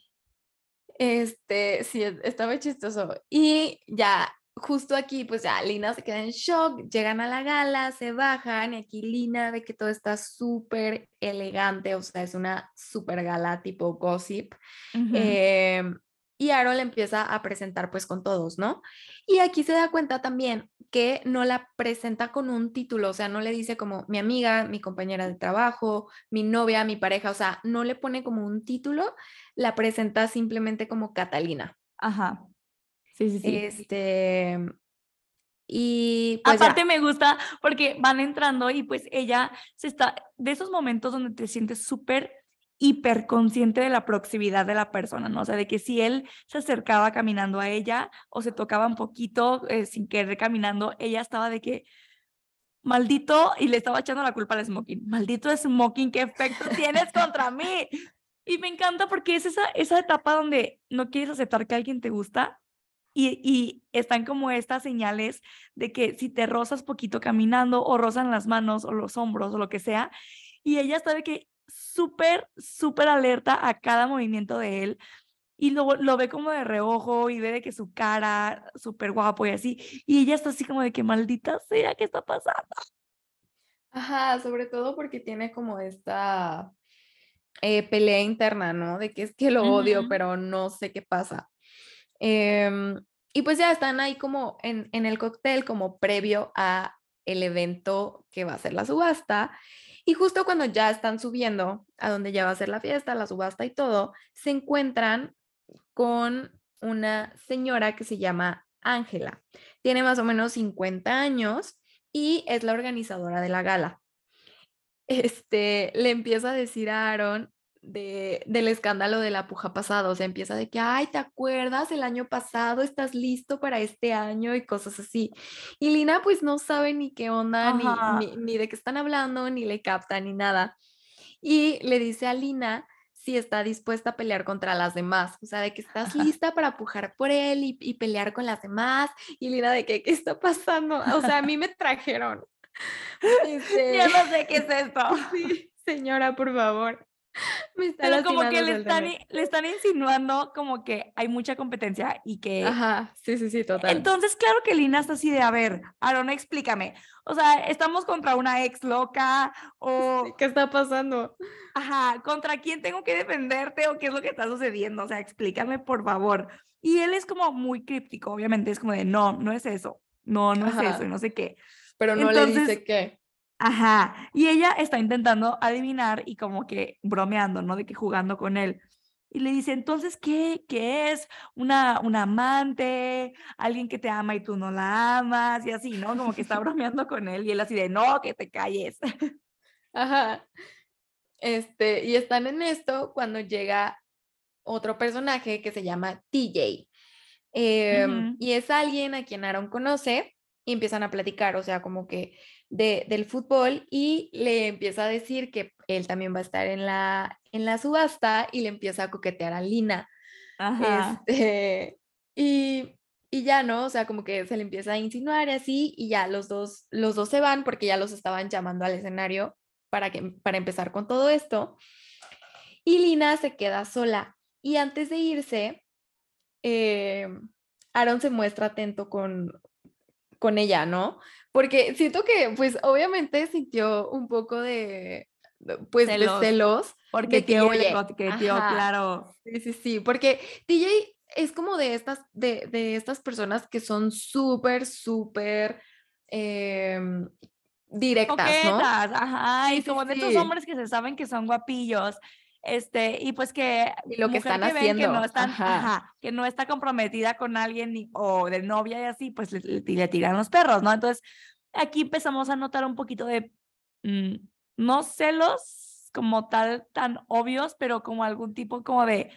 Este, sí, estaba chistoso. Y ya justo aquí, pues ya Lina se queda en shock, llegan a la gala, se bajan y aquí Lina ve que todo está súper elegante, o sea, es una súper gala tipo gossip. Em, y Aaron le empieza a presentar pues con todos, ¿no? Y aquí se da cuenta también que no la presenta con un título, o sea, no le dice como mi amiga, mi compañera de trabajo, mi novia, mi pareja, o sea, no le pone como un título, la presenta simplemente como Catalina. Ajá. Sí, sí, sí. Este, y pues aparte me gusta porque van entrando y pues ella se está de esos momentos donde te sientes súper hiper consciente de la proximidad de la persona, ¿no? O sea, de que si él se acercaba caminando a ella o se tocaba un poquito eh, sin querer caminando, ella estaba de que maldito y le estaba echando la culpa al smoking. Maldito smoking, ¿qué efecto <laughs> tienes contra mí? Y me encanta porque es esa, esa etapa donde no quieres aceptar que alguien te gusta, y, están como estas señales de que si te rozas poquito caminando o rozan las manos o los hombros o lo que sea, y ella está de que súper, súper alerta a cada movimiento de él y lo, lo ve como de reojo y ve de que su cara súper guapo y así, y ella está así como de que maldita sea, ¿qué está pasando? Ajá, sobre todo porque tiene como esta eh, pelea interna, ¿no? De que es que lo odio, pero no sé qué pasa. Em, y pues ya están ahí como en, en el cóctel, como previo a el evento que va a ser la subasta. Y justo cuando ya están subiendo a donde ya va a ser la fiesta, la subasta y todo, se encuentran con una señora que se llama Ángela. Tiene más o menos 50 años y es la organizadora de la gala. Este, le empieza a decir a Aaron de, del escándalo de la puja pasado, o sea, empieza de que, ay, ¿te acuerdas el año pasado? ¿Estás listo para este año? Y cosas así. Y Lina pues no sabe ni qué onda, ni, ni, ni de qué están hablando, ni le capta, ni nada. Y le dice a Lina si está dispuesta a pelear contra las demás, o sea, de que estás lista para pujar por él y, y pelear con las demás. Y Lina de que, ¿qué está pasando? O sea, a mí me trajeron. <laughs> Este, Ya no sé qué es esto. <laughs> sí, señora, por favor. <laughs> Me está Pero como que le están, le están insinuando como que hay mucha competencia y que... Ajá, sí, sí, sí, total. Entonces, claro que Lina está así de, a ver, Aaron, explícame. O sea, ¿estamos contra una ex loca <laughs> o, ¿Qué está pasando? ajá, contra quién tengo que defenderte o qué es lo que está sucediendo? O sea, explícame, por favor. Y él es como muy críptico, obviamente, es como de, no, no es eso, no, no es eso, Ajá. no sé qué. Pero no le Entonces- dice qué. Ajá, y ella está intentando adivinar y como que bromeando, ¿no? De que jugando con él. Y le dice, entonces, ¿qué? ¿Qué es? ¿Una, un amante? ¿Alguien que te ama y tú no la amas? Y así, ¿no? Como que está <laughs> bromeando con él y él así de, no, que te calles. Ajá. Este, y están en esto cuando llega otro personaje que se llama TJ. Em, Ujú. Y es alguien a quien Aaron conoce y empiezan a platicar, o sea, como que de, del fútbol y le empieza a decir que él también va a estar en la, en la subasta y le empieza a coquetear a Lina. Ajá. Este, y, y ya, ¿no? O sea, como que se le empieza a insinuar y así, y ya los dos, los dos se van porque ya los estaban llamando al escenario para, que, para empezar con todo esto. Y Lina se queda sola. Y antes de irse, eh, Aaron se muestra atento con, con ella, ¿no? Porque siento que, pues, obviamente sintió un poco de, pues, Celos. de celos. Porque de que, tío le oye, coqueteó, ajá. claro. Sí, sí, sí, porque TJ es como de estas, de, de estas personas que son súper, súper em, directas, ¿no? Coquetas, ajá, y Sí, como de estos hombres que se saben que son guapillos, este, y pues que Y lo que están que haciendo, no están, ajá. ajá, que no está comprometida con alguien ni- o de novia y así, pues le, le- le tiran los perros, ¿no? Entonces, aquí empezamos a notar un poquito de, mm, no celos como tal, tan obvios, pero como algún tipo como de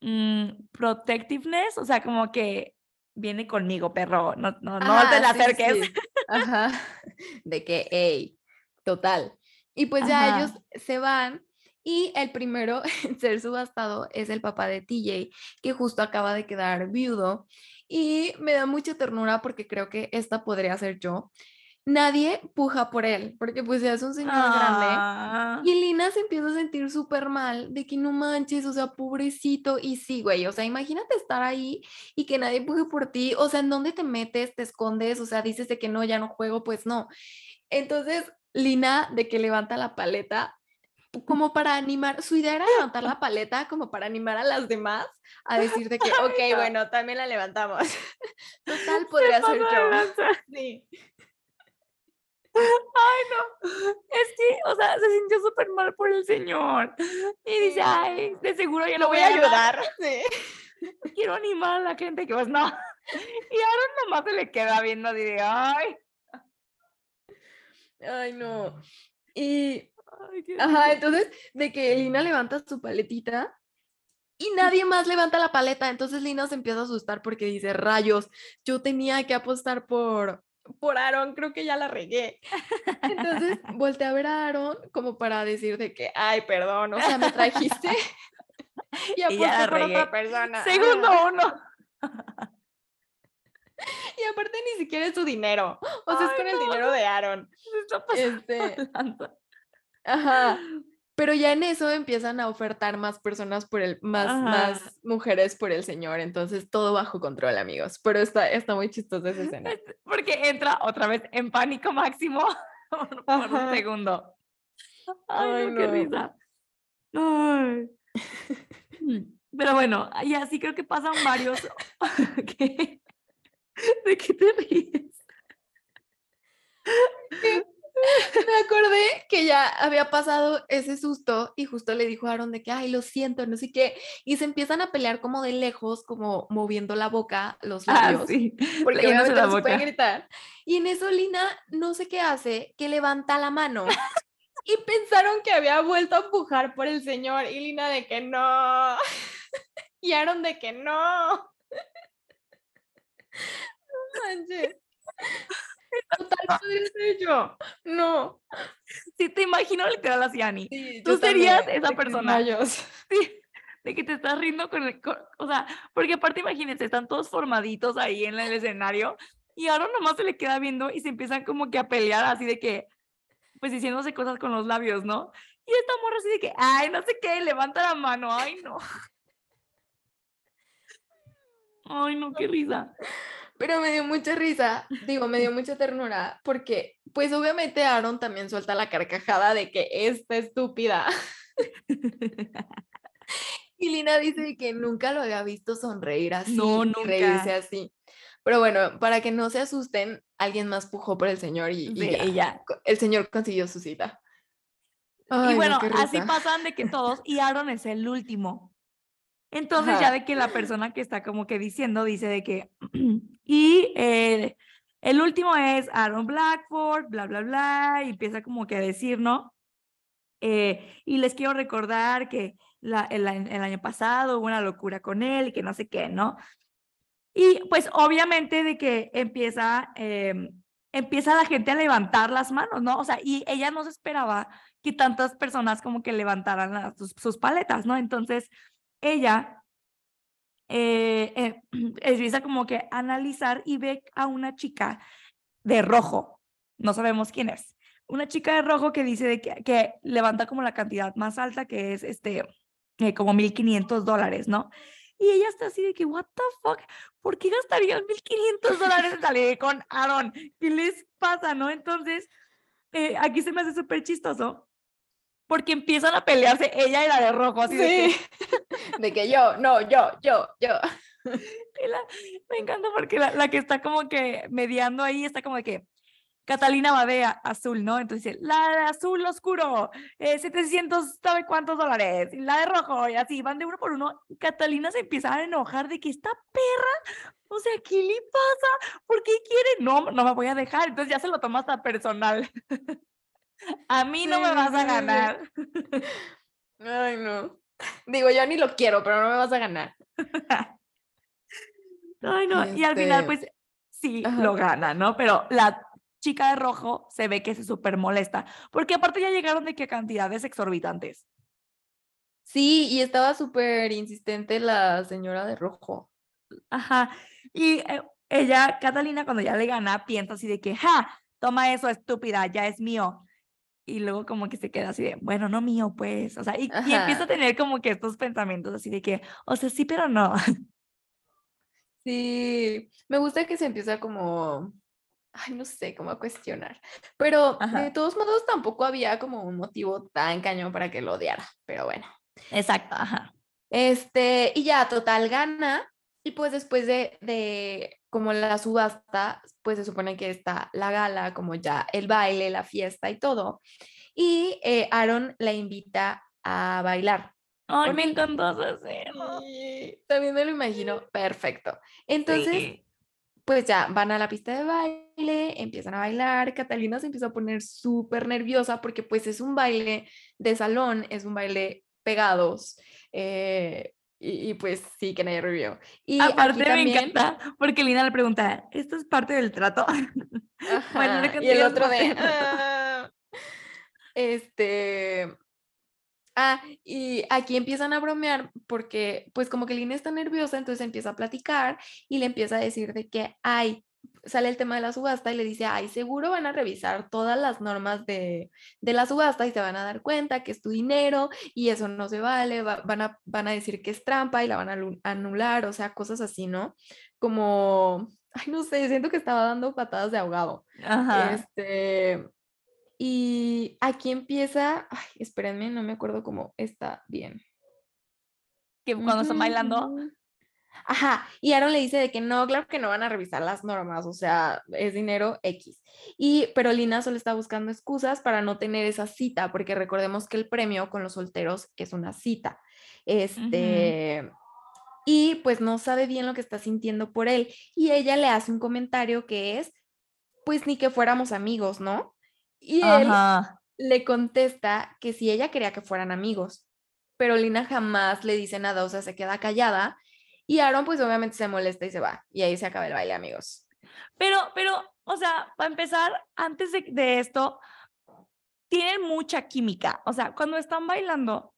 mm, protectiveness, o sea, como que viene conmigo, perro, no, no, no te Ajá, la sí, acerques. sí. Ajá, <laughs> de que, hey, total. Y pues ya Ajá. ellos se van y el primero <laughs> en ser subastado es el papá de TJ, que justo acaba de quedar viudo. Y me da mucha ternura porque creo que esta podría ser yo. Nadie puja por él, porque pues ya es un señor grande. Ah. Y Lina se empieza a sentir súper mal de que no manches, o sea, pobrecito. Y sí, güey, o sea, imagínate estar ahí y que nadie puje por ti. O sea, ¿en dónde te metes? ¿Te escondes? O sea, dices de que no, ya no juego, pues no. Entonces, Lina, de que levanta la paleta, como para animar, su idea era levantar la <laughs> paleta como para animar a las demás a decir de que, <laughs> ok, no. bueno, también la levantamos. <laughs> Total, podría ser yo. Sí. Ay, no. Es que, o sea, se sintió súper mal por el señor. Y dice, ay, de seguro yo Lo voy a ayudar. Sí. Quiero animar a la gente que pues no. Y Aaron nomás se le queda viendo y de, ay. Ay, no. Y ay, Ajá, mío". entonces de que Lina levanta su paletita y nadie más levanta la paleta, entonces Lina se empieza a asustar porque dice, rayos, yo tenía que apostar por, por Aaron, creo que ya la regué. Entonces <laughs> voltea a ver a Aaron como para decir de que, ay, perdón, o sea, me trajiste y <laughs> aposté por otra persona. Segundo uno. Y aparte ni siquiera es su dinero, o sea, es con el dinero de Aaron. Se está pasando Este, de lanza. Ajá. Pero ya en eso empiezan a ofertar más personas por el, más, Ajá. más mujeres por el señor. Entonces todo bajo control, amigos. Pero está, está muy chistosa esa escena. Porque entra otra vez en pánico máximo. <laughs> por un segundo. Ay, no, qué risa. Ay. Pero bueno, y así creo que pasan varios. <laughs> <laughs> ¿De qué te ríes? Me acordé que ya había pasado ese susto y justo le dijo a Aaron de que, ay, lo siento, no sé qué. Y se empiezan a pelear como de lejos, como moviendo la boca, los Ah, labios. sí. <laughs> Porque obviamente la no se puede boca. gritar. Y en eso Lina no sé qué hace, que levanta la mano. Y pensaron que había vuelto a empujar por el señor. Y Lina de que no. <laughs> Y Aaron de que no. <laughs> No manches. Total, podría ser yo. No. Sí, te imagino literal así, Ani. Sí, Tú serías también, esa persona. Sí, de que te estás riendo con el... con- o sea, porque aparte imagínense, están todos formaditos ahí en el escenario y ahora nomás se le queda viendo y se empiezan como que a pelear así de que, pues diciéndose cosas con los labios, ¿no? Y esta morra así de que, ay, no sé qué, levanta la mano, ay, no. <laughs> Ay, no, qué risa. Pero me dio mucha risa, digo, me dio mucha ternura, porque pues obviamente Aaron también suelta la carcajada de que esta estúpida. <laughs> Y Lina dice que nunca lo había visto sonreír así, No, ni nunca. reírse así. Pero bueno, para que no se asusten, alguien más pujó por el señor y, y Sí, ya, y ya. co- el señor consiguió su cita. Y Ay, bueno, así pasan de que todos, y Aaron es el último. Entonces ya de que la persona que está como que diciendo dice de que, y eh, el último es Aaron Blackford, bla, bla, bla, y empieza como que a decir, ¿no? Eh, y les quiero recordar que el, año- pasado hubo una locura con él y que no sé qué, ¿no? Y pues obviamente de que empieza, em, empieza la gente a levantar las manos, ¿no? O sea, y ella no se esperaba que tantas personas como que levantaran sus paletas, ¿no? Entonces, ella eh, eh, <clears throat> empieza como que analizar y ve a una chica de rojo, no sabemos quién es, una chica de rojo que dice de que, que levanta como la cantidad más alta, que es este, eh, como 1.500 dólares, ¿no? Y ella está así de que, what the fuck, ¿por qué gastarían 1.500 dólares en salir con Aaron? ¿Qué les pasa, no? Entonces, eh, aquí se me hace súper chistoso, porque empiezan a pelearse ella y la de rojo, así de que, Sí. <laughs> De que yo, no, yo, yo, yo. <laughs> y la- me encanta porque la, la que está como que mediando ahí está como de que Catalina Badea, azul, ¿no? Entonces, dice, la de azul oscuro, eh, 700, ¿sabe cuántos dólares? Y la de rojo, y así, van de uno por uno. y Catalina se empieza a enojar de que esta perra, o sea, ¿qué le pasa? ¿Por qué quiere? No, no me voy a dejar. Entonces ya se lo toma hasta personal. <laughs> a mí no Sí, me vas a ganar. <laughs> Ay, no. Digo, yo ni lo quiero, pero no me vas a ganar. <laughs> Ay, no, y al final, Este, pues sí, ajá. lo gana, ¿no? Pero la chica de rojo se ve que se súper molesta, porque aparte ya llegaron de que cantidades exorbitantes. Sí, y estaba súper insistente la señora de rojo. Ajá. Y eh, ella, Catalina, cuando ya le gana, piensa así de que, ja, toma eso, estúpida, ya es mío. Y luego como que se queda así de, bueno, no mío, pues. O sea, y, y empieza a tener como que estos pensamientos así de que, o sea, sí, pero no. Sí, me gusta que se empieza como, ay, no sé, como a cuestionar. Pero de Ajá. todos modos tampoco había como un motivo tan cañón para que lo odiara. Pero bueno. Exacto, ajá. Este, y ya, total gana. Y pues después de, de como la subasta, pues se supone que está la gala, como ya el baile, la fiesta y todo. Y eh, Aaron la invita a bailar. Ay, me encantó escena. Sí, también me lo imagino perfecto. Entonces, Sí. pues ya van a la pista de baile, empiezan a bailar, Catalina se empieza a poner súper nerviosa porque pues es un baile de salón, es un baile pegados, eh, y, y, pues sí, que nadie revivió. Y Aparte me también, encanta porque Lina le pregunta, ¿esto es parte del trato? <laughs> Bailar ajá, y el otro de. "Ah". este, ah, y aquí empiezan a bromear porque pues como que Lina está nerviosa, entonces empieza a platicar y le empieza a decir de que, ay, sale el tema de la subasta y le dice, ay, seguro van a revisar todas las normas de, de la subasta y se van a dar cuenta que es tu dinero y eso no se vale, va- van, a, van a decir que es trampa y la van a anular, o sea, cosas así, ¿no? Como, ay, no sé, siento que estaba dando patadas de ahogado. Ajá. Este, Y aquí empieza, ay, espérenme, no me acuerdo cómo está bien. Que cuando están bailando. Ajá, y Aaron le dice de que no, claro que no van a revisar las normas, o sea, es dinero X. Y pero Lina solo está buscando excusas para no tener esa cita, porque recordemos que el premio con los solteros es una cita. Este, y pues no sabe bien lo que está sintiendo por él. Y ella le hace un comentario que es, pues ni que fuéramos amigos, ¿no? Y él le contesta que si ella quería que fueran amigos, pero Lina jamás le dice nada, o sea, se queda callada. Y Aaron pues obviamente se molesta y se va. Y ahí se acaba el baile, amigos. Pero, pero, o sea, para empezar, antes de, esto, tienen mucha química. O sea, cuando están bailando,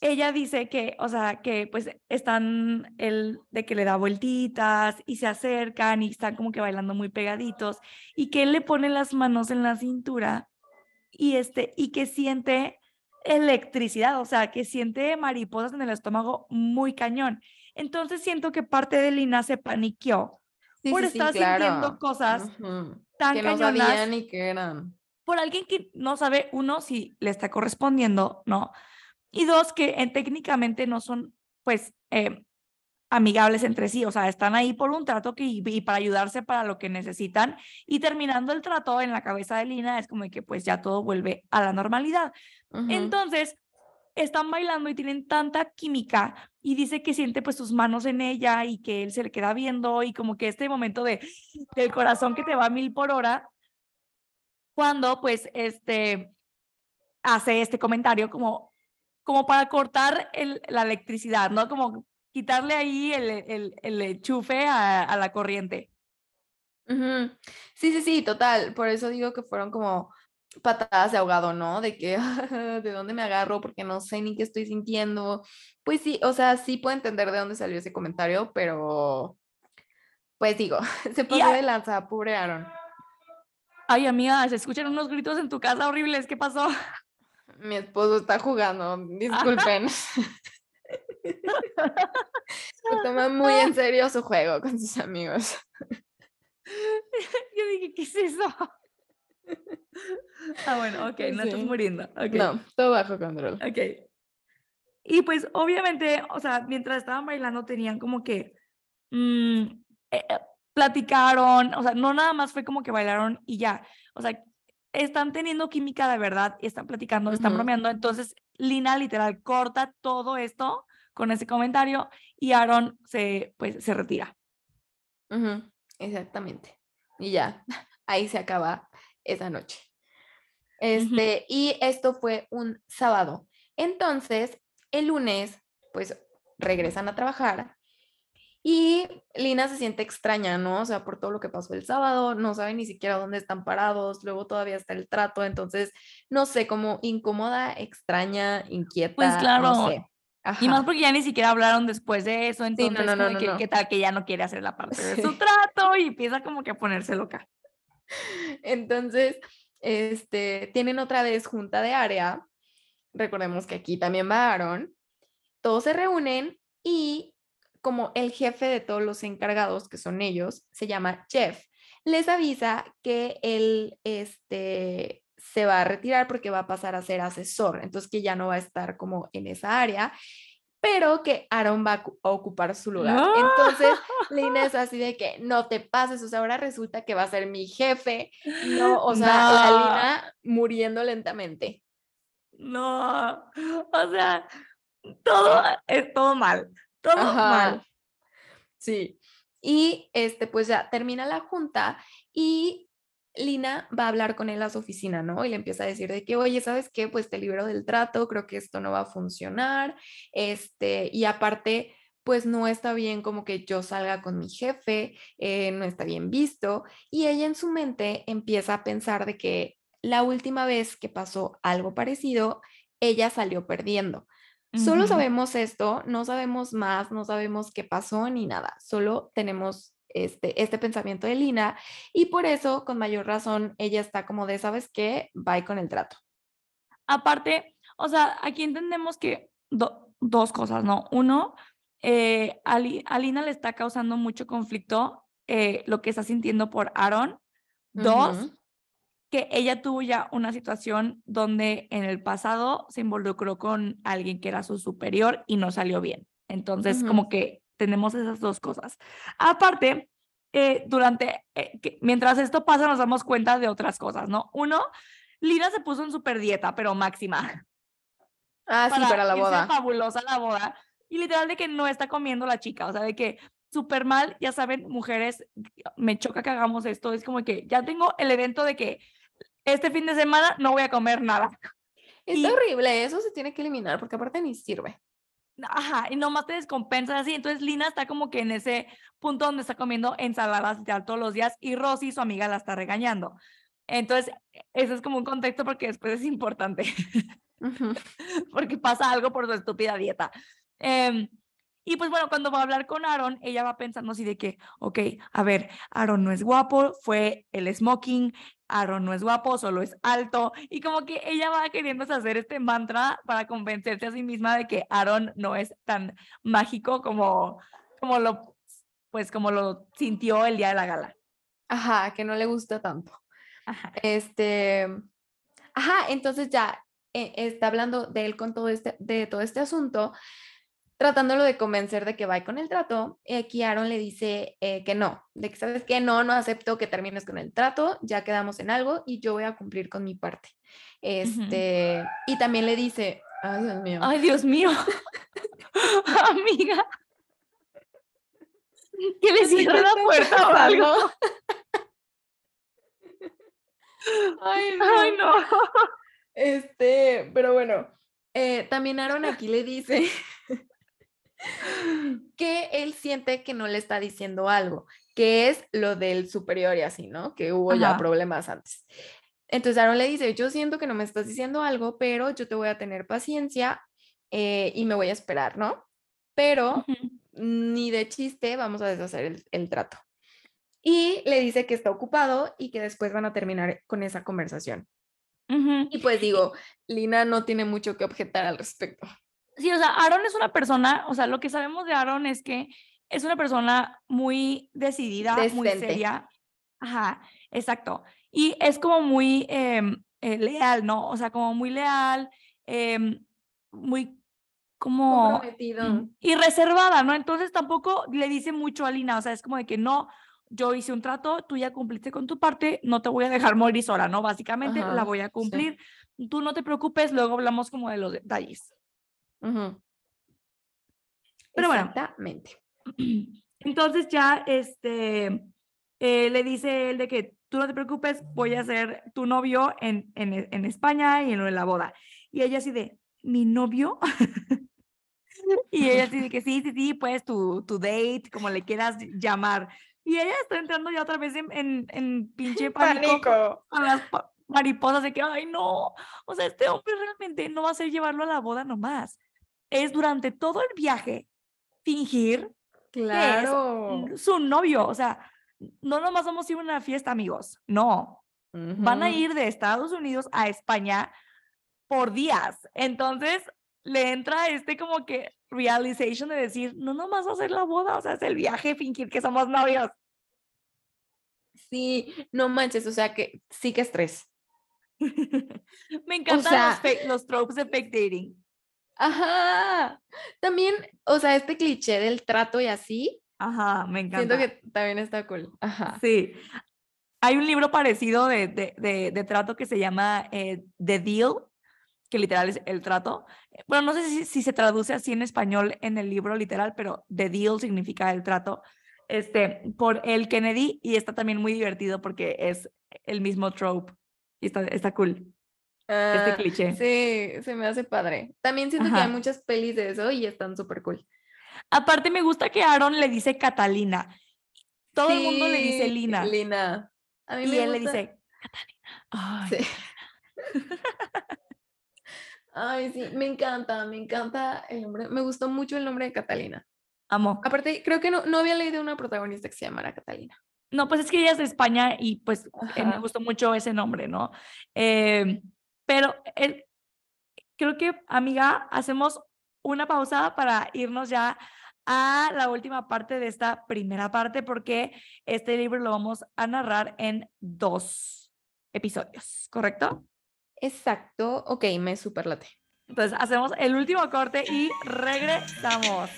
ella dice que, o sea, que pues están el de que le da vueltitas y se acercan y están como que bailando muy pegaditos y que él le pone las manos en la cintura y este y que siente electricidad, o sea, que siente mariposas en el estómago muy cañón. Entonces siento que parte de Lina se paniqueó por estar sintiendo cosas tan que no sabía ni qué eran. Por alguien que no sabe uno si le está correspondiendo, ¿no? Y dos, que eh, técnicamente no son, pues, eh, amigables entre sí, o sea, están ahí por un trato que, y, para ayudarse para lo que necesitan. Y terminando el trato en la cabeza de Lina, es como que pues ya todo vuelve a la normalidad. Entonces, están bailando y tienen tanta química y dice que siente pues sus manos en ella y que él se le queda viendo y como que este momento de del corazón que te va a mil por hora cuando pues este hace este comentario como como para cortar el, la electricidad, ¿no? Como quitarle ahí el, el, el enchufe a, a, la corriente. Sí, sí, sí, total. Por eso digo que fueron como patadas de ahogado, ¿no? De que, <laughs> ¿de dónde me agarro? Porque no sé ni qué estoy sintiendo. Pues sí, o sea, sí puedo entender de dónde salió ese comentario, pero pues digo, <laughs> se pasó de lanza, pobre Aaron. Ay, amiga, se escuchan unos gritos en tu casa horribles, ¿qué pasó? Mi esposo está jugando, <laughs> disculpen. Se toma muy en serio su juego con sus amigos. Yo dije, ¿qué es eso? <laughs> Ah, bueno, ok, no estás muriendo. No, todo bajo control. Ok. Y pues obviamente, o sea, mientras estaban bailando tenían como que mmm, platicaron, o sea, no nada más fue como que bailaron y ya, o sea, están teniendo química de verdad, están platicando, están bromeando. Entonces, Lina literal corta todo esto con ese comentario y Aaron se, pues, se retira. Exactamente. Y ya, <laughs> ahí se acaba esa noche. Este, y esto fue un sábado. Entonces, el lunes, pues regresan a trabajar y Lina se siente extraña, ¿no? O sea, por todo lo que pasó el sábado, no sabe ni siquiera dónde están parados, luego todavía está el trato, entonces, no sé, como incómoda, extraña, inquieta. Pues claro. No sé. Y más porque ya ni siquiera hablaron después de eso, entonces, no, no, no, que, ¿qué tal que ya no quiere hacer la parte de su <laughs> trato y empieza como que a ponerse loca? Entonces, este, tienen otra vez junta de área. Recordemos que aquí también va. Todos se reúnen y como el jefe de todos los encargados, que son ellos, se llama Jeff, les avisa que él este, se va a retirar porque va a pasar a ser asesor, entonces que ya no va a estar como en esa área, pero que Aaron va a ocupar su lugar. Entonces, Lina es así de que no te pases, o sea, ahora resulta que va a ser mi jefe, no, o sea, la Lina muriendo lentamente. No, o sea, todo es todo mal. Todo mal. Sí. Y este, pues ya termina la junta y Lina va a hablar con él a su oficina, ¿no? Y le empieza a decir de que, oye, ¿sabes qué? Pues te libero del trato, creo que esto no va a funcionar. Este, y aparte, pues no está bien como que yo salga con mi jefe, eh, no está bien visto. Y ella en su mente empieza a pensar de que la última vez que pasó algo parecido, ella salió perdiendo. Solo sabemos esto, no sabemos más, no sabemos qué pasó ni nada, solo tenemos este, este pensamiento de Lina y por eso, con mayor razón, ella está como de, ¿sabes qué? Va con el trato. Aparte, o sea, aquí entendemos que dos cosas, ¿no? Uno, eh, a, Lina le está causando mucho conflicto eh, lo que está sintiendo por Aaron. Dos, que ella tuvo ya una situación donde en el pasado se involucró con alguien que era su superior y no salió bien. Entonces, como que tenemos esas dos cosas. Aparte, eh, durante, eh, que- mientras esto pasa, nos damos cuenta de otras cosas, ¿no? Uno, Lina se puso en super dieta, pero máxima. Ah, sí, para la boda. fabulosa la boda. Y literal de que no está comiendo la chica, o sea, de que súper mal, ya saben, mujeres, me choca que hagamos esto, es como que ya tengo el evento de que este fin de semana no voy a comer nada. Está y- horrible, eso se tiene que eliminar porque aparte ni sirve. Ajá, y nomás te descompensas así. Entonces Lina está como que en ese punto donde está comiendo ensaladas literal todos los días y Rosy, su amiga, la está regañando. Entonces, eso es como un contexto porque después es importante. <laughs> Porque pasa algo por su estúpida dieta. Em, y pues bueno, cuando va a hablar con Aaron, ella va pensando así de que, ok, a ver, Aaron no es guapo, fue el smoking, Aaron no es guapo, solo es alto, y como que ella va queriendo hacer este mantra para convencerse a sí misma de que Aaron no es tan mágico como, como lo, pues como lo sintió el día de la gala. Ajá, que no le gusta tanto. Ajá. Este, ajá, entonces ya eh, está hablando de él con todo este, de todo este asunto, tratándolo de convencer de que va con el trato. Y aquí Aaron le dice eh, que no, de que sabes que no, no acepto que termines con el trato, ya quedamos en algo y yo voy a cumplir con mi parte. Este, y también le dice, ay Dios mío, Ay, Dios mío. <laughs> Amiga. Que le cierre la puerta o algo. Ay, <laughs> Ay, no. Este, pero bueno, eh, también Aaron aquí le dice que él siente que no le está diciendo algo, que es lo del superior y así, ¿no? Que hubo ya problemas antes. Entonces Aaron le dice, yo siento que no me estás diciendo algo, pero yo te voy a tener paciencia eh, y me voy a esperar, ¿no? Pero ni de chiste vamos a deshacer el, el trato. Y le dice que está ocupado y que después van a terminar con esa conversación. Y pues digo, Lina no tiene mucho que objetar al respecto. Sí, o sea, Aaron es una persona, o sea, lo que sabemos de Aaron es que es una persona muy decidida, muy seria. Ajá, exacto. Y es como muy em, eh, leal, ¿no? O sea, como muy leal, em, muy como Comprometido. y reservada, ¿no? Entonces tampoco le dice mucho a Lina, o sea, es como de que no, yo hice un trato, tú ya cumpliste con tu parte, no te voy a dejar morir sola, ¿no? Básicamente la voy a sí. cumplir, tú no te preocupes, luego hablamos como de los detalles. Ujú. Pero bueno. Exactamente. <clears throat> Entonces ya este eh, le dice él de que tú no te preocupes, voy a ser tu novio en, en, E- en España y en lo de la boda. Y ella así de, ¿mi novio? <laughs> y ella así de que sí, sí, sí, pues tu, tu date, como le quieras llamar. Y ella está entrando ya otra vez en, en, en pinche <laughs> pánico, Pánico. con las mariposas de que, ay, no, o sea, este hombre realmente no va a ser llevarlo a la boda nomás. Es durante todo el viaje fingir Claro. su novio, o sea, no nomás vamos a ir a una fiesta, amigos, no, van a ir de Estados Unidos a España por días. Entonces le entra este como que realization de decir, no nomás va a ser la boda, o sea, es el viaje, fingir que somos novios. Sí, no manches, o sea que sí que estrés. <laughs> Me encantan sea- los, fake- los tropes de fake dating. Ajá. También, o sea, este cliché del trato y así, Ajá, me encanta. siento que también está cool. Ajá. Sí. Hay un libro parecido de, de, de, de trato que se llama eh, The Deal, que literal es el trato. Bueno, no sé si, si se traduce así en español en el libro literal, pero The Deal significa el trato. Este, por el Kennedy y está también muy divertido porque es el mismo trope y está, está cool. Este Ah, cliché. Sí, se me hace padre. También siento que hay muchas pelis de eso y están súper cool. Aparte me gusta que Aaron le dice Catalina. Todo el mundo le dice Lina. Lina. A mí Y me él le gusta- dice Catalina. Ay, Sí. <laughs> Ay, sí, me encanta, me encanta el nombre. Me gustó mucho el nombre de Catalina. amo. Aparte, creo que no, no había leído una protagonista que se llamara Catalina. No, pues es que ella es de España y pues eh, me gustó mucho ese nombre, ¿no? Eh, pero el- creo que, amiga, hacemos una pausa para irnos ya a la última parte de esta primera parte porque este libro lo vamos a narrar en dos episodios, ¿correcto? Exacto. Ok, me superlate. Entonces hacemos el último corte y regresamos.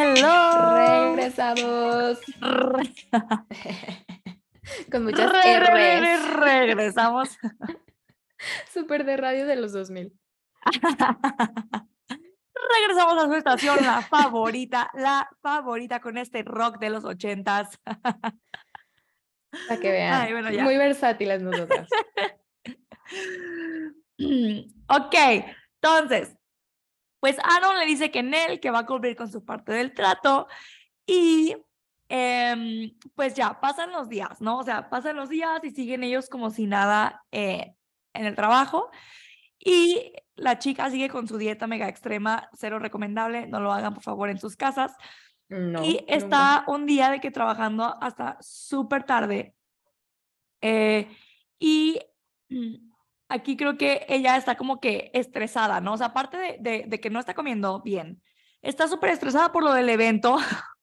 Hello. Regresamos. <laughs> Con muchas Re- R's. re- Regresamos. <laughs> Súper de radio de los 2000. <laughs> Regresamos a su estación, la favorita, la favorita con este rock de los ochentas. Para que vean. Ay, bueno, ya. Muy versátiles nosotras. ok, entonces, pues Aaron le dice que Nell, que va a cumplir con su parte del trato y em, pues ya pasan los días, ¿no? O sea, pasan los días y siguen ellos como si nada eh, en el trabajo y la chica sigue con su dieta mega extrema, cero recomendable, no lo hagan por favor en sus casas. No. y está un día de que trabajando hasta súper tarde. eh, y mm, aquí creo que ella está como que estresada, ¿no? O sea, aparte de, de- de que no está comiendo bien, está súper estresada por lo del evento. <laughs>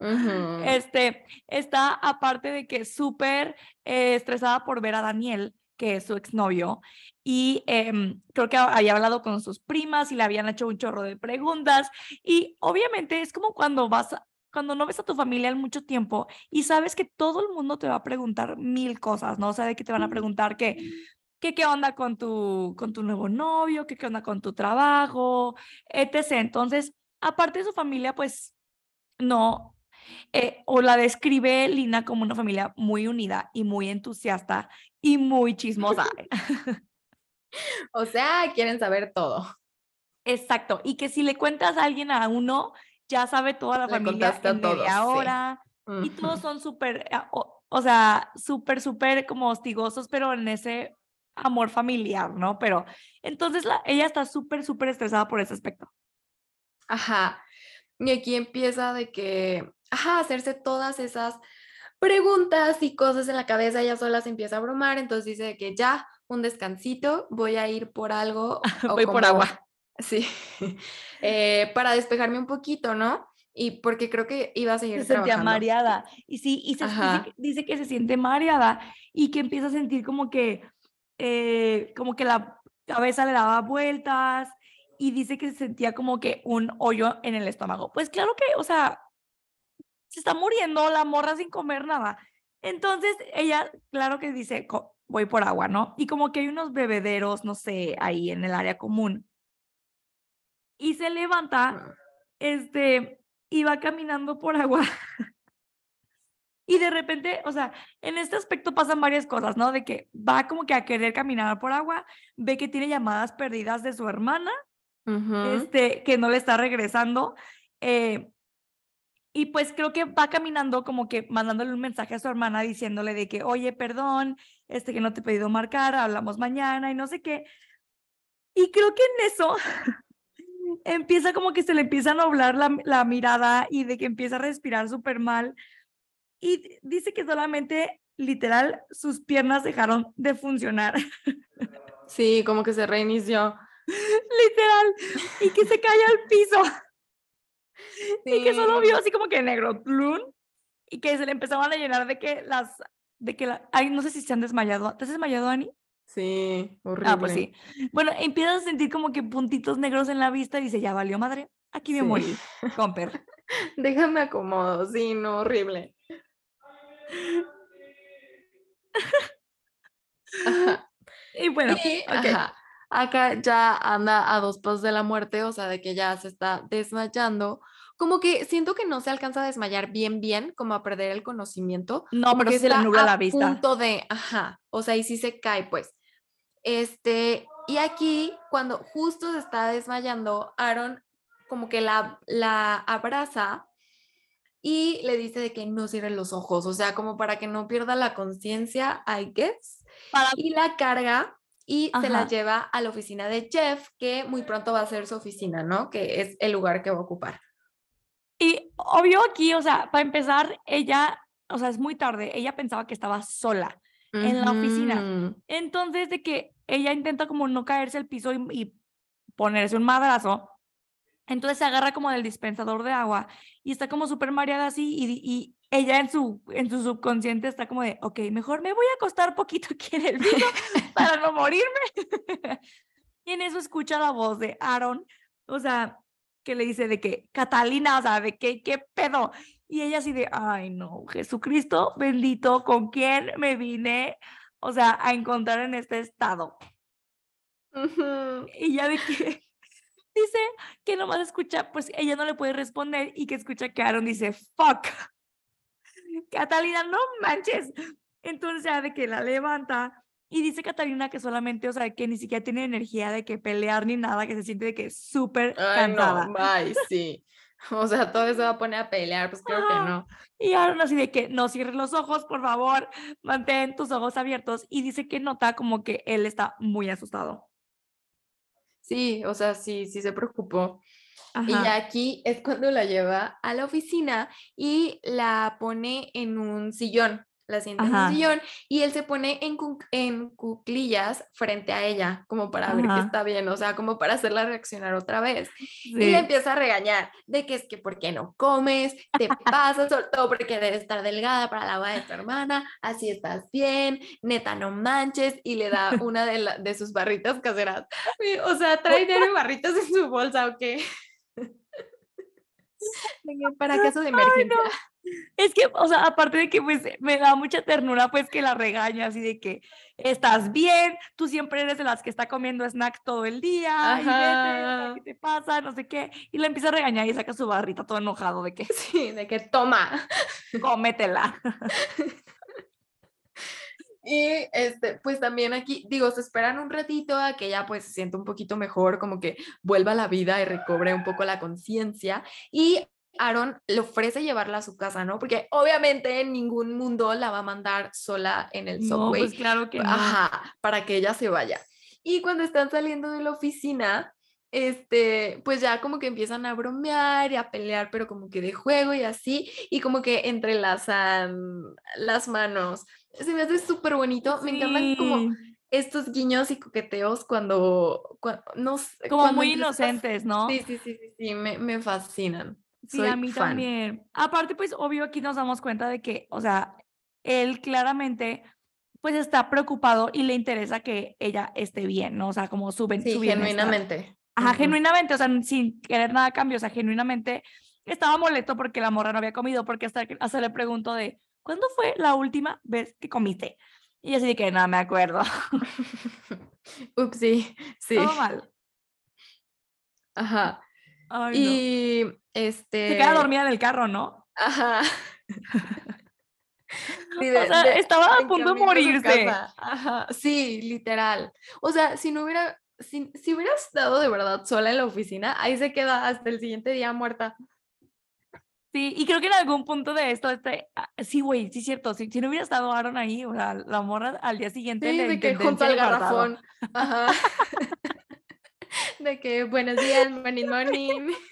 Ujú. Este, está aparte de que súper eh, estresada por ver a Daniel, que es su exnovio, y em, creo que había hablado con sus primas y le habían hecho un chorro de preguntas, y obviamente es como cuando vas, a- cuando no ves a tu familia en mucho tiempo y sabes que todo el mundo te va a preguntar mil cosas, ¿no? O sea, de que te van a preguntar que, que qué onda con tu, con tu nuevo novio, que qué onda con tu trabajo, etc. Entonces, aparte de su familia, pues no, eh, o la describe Lina como una familia muy unida y muy entusiasta y muy chismosa. <laughs> O sea, quieren saber todo. Exacto. Y que si le cuentas a alguien a uno, ya sabe toda la Le familia en media todos, sí. Y todos son súper, ah, o, o sea, súper, súper como hostigosos, pero en ese amor familiar, ¿no? Pero entonces la, ella está súper, súper estresada por ese aspecto. Ajá. Y aquí empieza de que, ajá, hacerse todas esas preguntas y cosas en la cabeza, ella sola se empieza a abrumar, entonces dice que ya, un descansito, voy a ir por algo. <laughs> o Voy por agua. <laughs> Sí, eh, para despejarme un poquito, ¿no? Y porque creo que iba a seguir se sentía trabajando. mareada. Y sí, y se, dice que se siente mareada y que empieza a sentir como que, eh, como que la cabeza le daba vueltas y dice que se sentía como que un hoyo en el estómago. Pues claro que, o sea, se está muriendo la morra sin comer nada. Entonces ella, claro que dice, "Co- voy por agua, ¿no? Y como que hay unos bebederos, no sé, ahí en el área común. Y se levanta este, iba caminando por agua. <laughs> Y de repente, o sea, en este aspecto pasan varias cosas, ¿no? De que va como que a querer caminar por agua, ve que tiene llamadas perdidas de su hermana, este, que no le está regresando. eh, y pues creo que va caminando como que mandándole un mensaje a su hermana diciéndole de que, oye, perdón, este que no te he pedido marcar, hablamos mañana y no sé qué. Y creo que en eso <laughs> empieza como que se le empieza a nublar la, la mirada y de que empieza a respirar súper mal. Y dice que solamente, literal, sus piernas dejaron de funcionar. <laughs> Sí, como que se reinició. literal. Y que se cae al piso. <laughs> Y que solo vio así como que negro, plum, y que se le empezaban a llenar de que las, de que la, ay, no sé si se han desmayado. ¿Te has desmayado, Ani? Sí, horrible. Ah, pues sí. Bueno, empiezas a sentir como que puntitos negros en la vista y dice, ya valió madre, aquí me Sí. morí, comper. <laughs> Déjame acomodo, sí, no, horrible. Ajá. Y bueno, Y, ok. ajá, acá ya anda a dos pasos de la muerte, o sea, de que ya se está desmayando. Como que siento que no se alcanza a desmayar bien, bien, como a perder el conocimiento. no, pero que se le nubla la vista. punto de, ajá, o sea, y sí se cae, pues. Este, y aquí, cuando justo se está desmayando, Aaron como que la, la abraza y le dice de que no cierre los ojos, o sea, como para que no pierda la conciencia, I guess, Para- y la carga y se la lleva a la oficina de Jeff, que muy pronto va a ser su oficina, ¿no? Que es el lugar que va a ocupar. Y obvio aquí, o sea, para empezar, ella, o sea, es muy tarde, ella pensaba que estaba sola. en la oficina. Entonces, de que ella intenta como no caerse al piso y, y ponerse un madrazo, Entonces se agarra como del dispensador de agua y está como súper mareada así y, y ella en su, en su subconsciente está como de, ok, mejor me voy a acostar poquito aquí en el piso <laughs> para no morirme. y en eso escucha la voz de Aaron, o sea, que le dice de que, Catalina, o sea, de que, ¿qué pedo? Y ella así de, ay no, Jesucristo bendito, ¿con quién me vine? O sea, a encontrar en este estado. Y ya de que dice que nomás escucha, pues ella no le puede responder y que escucha que Aaron dice, fuck. <laughs> Catalina, no manches. Entonces ya de que la levanta y dice Catalina que solamente, o sea, que ni siquiera tiene energía de que pelear ni nada, que se siente de que es súper cansada. No, ay, sí. <laughs> O sea, todo eso va a poner a pelear, pues creo que no. Y Aaron así de que no cierres los ojos, por favor, mantén tus ojos abiertos. Y dice que nota como que él está muy asustado. Sí, o sea, sí, sí se preocupó. Y ya aquí es cuando la lleva a la oficina y la pone en un sillón la sienta en un sillón y él se pone en, en cuclillas frente a ella, como para ver que está bien, o sea, como para hacerla reaccionar otra vez. Y le empieza a regañar de que es que, ¿por qué no comes? Te pasa, sobre todo porque debes estar delgada para la boda de tu hermana, así estás bien, neta, no manches, y le da <laughs> una de, de sus barritas caseras. O sea, trae dinero barritas en su bolsa, ¿o qué? <laughs> <laughs> para caso de emergencia. Es que, o sea, aparte de que pues me da mucha ternura pues que la regaña así de que estás bien, tú siempre eres de las que está comiendo snack todo el día, y ¿qué te pasa? No sé qué, y la empieza a regañar y saca su barrita todo enojado de que sí, de que toma, cómetela. Y este, pues también aquí, digo, se esperan un ratito a que ella pues se sienta un poquito mejor, como que vuelva a la vida y recobre un poco la conciencia. Y Aaron le ofrece llevarla a su casa, ¿no? Porque obviamente en ningún mundo la va a mandar sola en el subway. No, pues claro que no. Ajá, para que ella se vaya. Y cuando están saliendo de la oficina, este, pues ya como que empiezan a bromear y a pelear, pero como que de juego y así, y como que entrelazan las manos. Se me hace súper bonito, me encantan como estos guiños y coqueteos cuando, cuando no Como muy inocentes, ¿no? Sí, sí, sí, sí, sí, me, me fascinan. Sí, a mí también. Aparte, pues obvio aquí nos damos cuenta de que, o sea, él claramente pues está preocupado y le interesa que ella esté bien, ¿no? O sea, como su, sí, genuinamente. Ajá, genuinamente, o sea, sin querer nada a cambio, o sea, genuinamente estaba molesto porque la morra no había comido, porque hasta, hasta le pregunto de, ¿cuándo fue la última vez que comiste? Y así de que no me acuerdo. <laughs> Ups, sí, <laughs> sí. Todo mal. Ajá. Y este. Se queda dormida en el carro, ¿no? Ajá. <laughs> o sea, estaba a punto de morirse. Ajá. Sí, literal. O sea, si no hubiera si, si hubieras estado de verdad sola en la oficina, ahí se queda hasta el siguiente día muerta. Sí, y creo que en algún punto de esto, este, ah, sí, güey, sí es cierto, si, si, no hubiera estado Aaron ahí, o sea, la morra al día siguiente sí, de que junto al garrafón. Ajá. <laughs> <laughs> <laughs> de que buenos días, morning, morning. <laughs>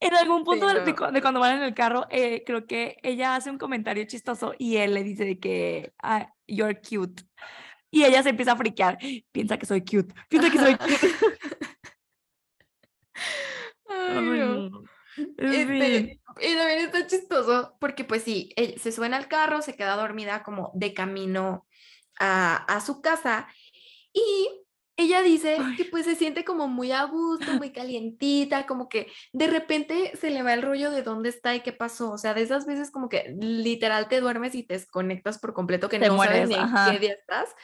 En algún punto de, cuando van en el carro, eh, creo que ella hace un comentario chistoso y él le dice de que ah, you're cute. Y ella se empieza a friquear. Piensa que soy cute. Piensa que soy cute. <laughs> Este, y también está chistoso porque pues sí, se suena al carro, se queda dormida como de camino a, a su casa y ella dice que pues se siente como muy a gusto, muy calientita, como que de repente se le va el rollo de dónde está y qué pasó. O sea, de esas veces como que literal te duermes y te desconectas por completo, que no sabes ni en qué día estás.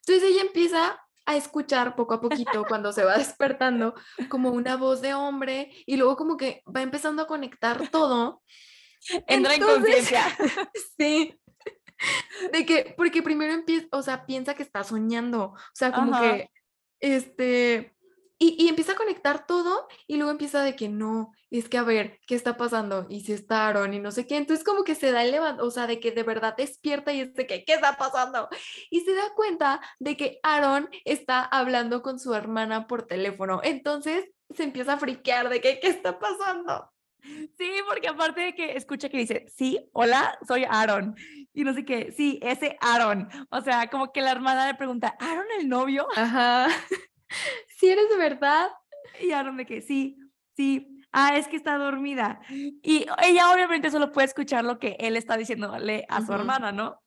Entonces ella empieza a escuchar poco a poquito cuando se va <laughs> despertando como una voz de hombre y luego como que va empezando a conectar todo. <laughs> Entra en conciencia. <laughs> sí. De que, porque primero empieza, o sea, piensa que está soñando. O sea, como que este, y, empieza a conectar todo y luego empieza de que no, es que a ver, ¿qué está pasando? Y si está Aaron y no sé qué. Entonces como que se da el o sea, de que de verdad despierta y es de que, ¿qué está pasando? Y se da cuenta de que Aaron está hablando con su hermana por teléfono. Entonces se empieza a friquear de que, ¿qué está pasando? Sí, porque aparte de que escucha que dice, sí, hola, soy Aaron. Y no sé qué, sí, ese Aaron. O sea, como que la hermana le pregunta, ¿Aaron el novio? Ajá. <laughs> Si eres de verdad. Y Aaron de que sí, sí, ah, es que está dormida. Y ella obviamente solo puede escuchar lo que él está diciéndole a su hermana, ¿no?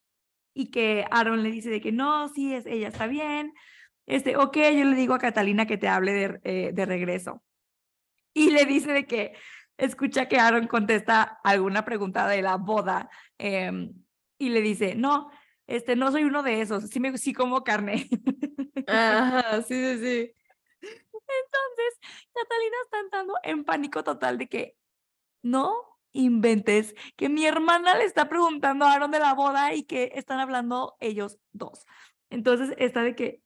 Y que Aaron le dice de que no, sí, es, ella está bien. Este, ok, yo le digo a Catalina que te hable de, eh, de regreso. Y le dice de que escucha que Aaron contesta alguna pregunta de la boda em, y le dice, no, este, no soy uno de esos, sí, me, sí como carne. <laughs> Ajá, sí, sí, sí. Entonces, Catalina está entrando en pánico total de que no inventes que mi hermana le está preguntando a Aaron de la boda y que están hablando ellos dos. Entonces, está de que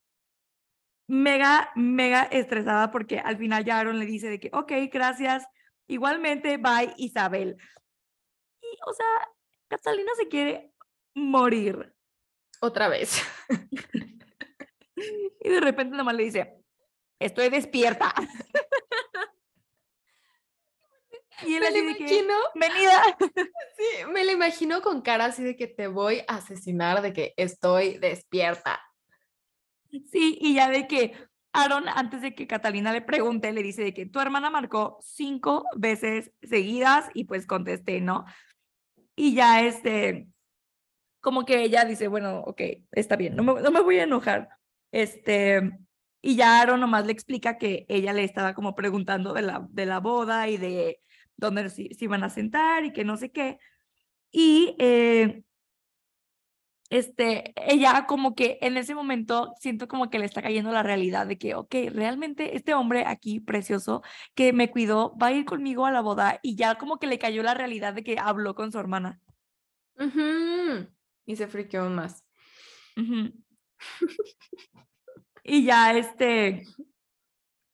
mega, mega estresada porque al final ya Aaron le dice de que, ok, gracias, igualmente, bye Isabel. Y, o sea, Catalina se quiere morir. Otra vez. <laughs> y de repente nomás le dice, estoy despierta. <laughs> y él me así imagino, venida. <laughs> Sí, me lo imagino con cara así de que te voy a asesinar, de que estoy despierta. Sí, y ya de que Aaron, antes de que Catalina le pregunte, le dice de que tu hermana marcó cinco veces seguidas y pues contesté, ¿no? Y ya este, como que ella dice, bueno, ok, está bien, no me, no me voy a enojar. Este, y ya Aaron nomás le explica que ella le estaba como preguntando de la, de la boda y de dónde se, iban a sentar y que no sé qué. Y eh, este, ella como que en ese momento siento como que le está cayendo la realidad de que, ok, realmente este hombre aquí precioso que me cuidó va a ir conmigo a la boda y ya como que le cayó la realidad de que habló con su hermana. Y se friqueó más. y ya este,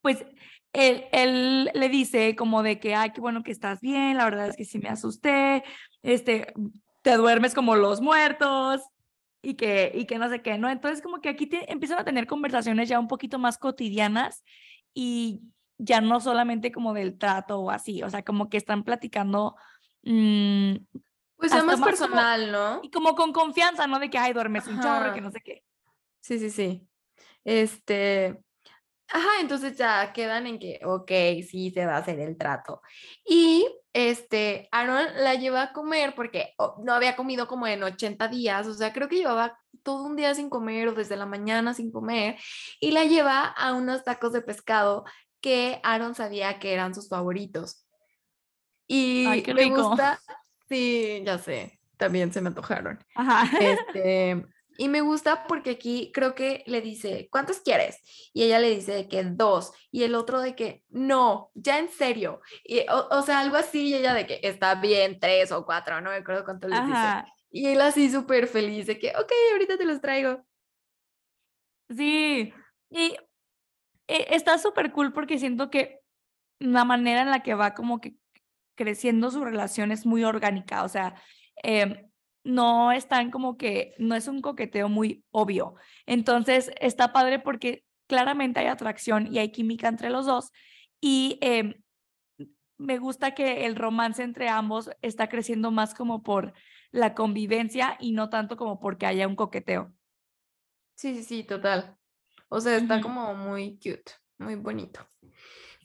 pues él, él, le dice como de que, ay, qué bueno que estás bien, la verdad es que sí me asusté, este, te duermes como los muertos, y que, y que no sé qué, ¿no? Entonces como que aquí empiezan a tener conversaciones ya un poquito más cotidianas y ya no solamente como del trato o así, o sea, como que están platicando. Mmm, pues ya más, personal, ¿no? Y como con confianza, ¿no? De que, ay, duermes un chorro, que no sé qué. Sí, sí, sí. Este, Ajá, entonces ya quedan en que, ok, sí, se va a hacer el trato. Y este, Aaron la lleva a comer porque oh, no había comido como en 80 días, o sea, creo que llevaba todo un día sin comer o desde la mañana sin comer, y la lleva a unos tacos de pescado que Aaron sabía que eran sus favoritos. Y Ay, qué gusta, sí, ya sé, también se me antojaron. Ajá. <laughs> Este, y me gusta porque aquí creo que le dice, ¿cuántos quieres? Y ella le dice de que dos. Y el otro de que, no, ya en serio. Y, o, sea, algo así. Y ella de que está bien, tres o cuatro, no me acuerdo cuánto le dice. Y él así súper feliz de que, ok, ahorita te los traigo. Sí. Y eh, está súper cool porque siento que la manera en la que va como que creciendo su relación es muy orgánica. O sea, eh, no están como que, no es un coqueteo muy obvio. Entonces, está padre porque claramente hay atracción y hay química entre los dos. Y em, me gusta que el romance entre ambos está creciendo más como por la convivencia y no tanto como porque haya un coqueteo. Sí, sí, sí, total. O sea, está como muy cute, muy bonito.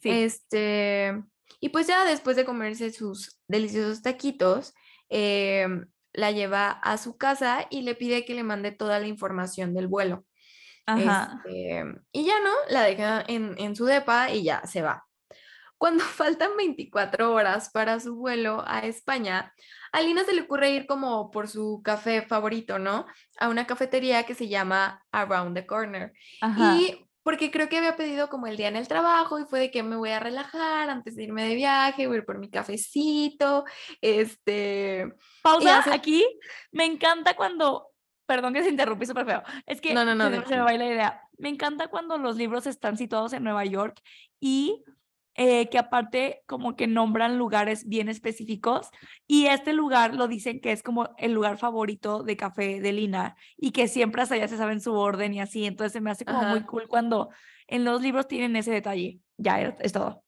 Sí. Este, y pues ya después de comerse sus deliciosos taquitos, eh, la lleva a su casa y le pide que le mande toda la información del vuelo. Este, y ya no, la deja en, en su depa y ya se va. Cuando <laughs> faltan 24 horas para su vuelo a España, a Lina se le ocurre ir como por su café favorito, ¿no? A una cafetería que se llama Around the Corner. Y porque creo que había pedido como el día en el trabajo y fue de que me voy a relajar antes de irme de viaje, voy a ir por mi cafecito, este... Pausa, aquí me encanta cuando, perdón que se interrumpí súper feo, es que no, no, no, se me va la idea, me encanta cuando los libros están situados en Nueva York y eh, que aparte como que nombran lugares bien específicos y este lugar lo dicen que es como el lugar favorito de café de Lina y que siempre hasta allá se saben su orden y así, entonces se me hace como muy cool cuando en los libros tienen ese detalle. Ya, es todo.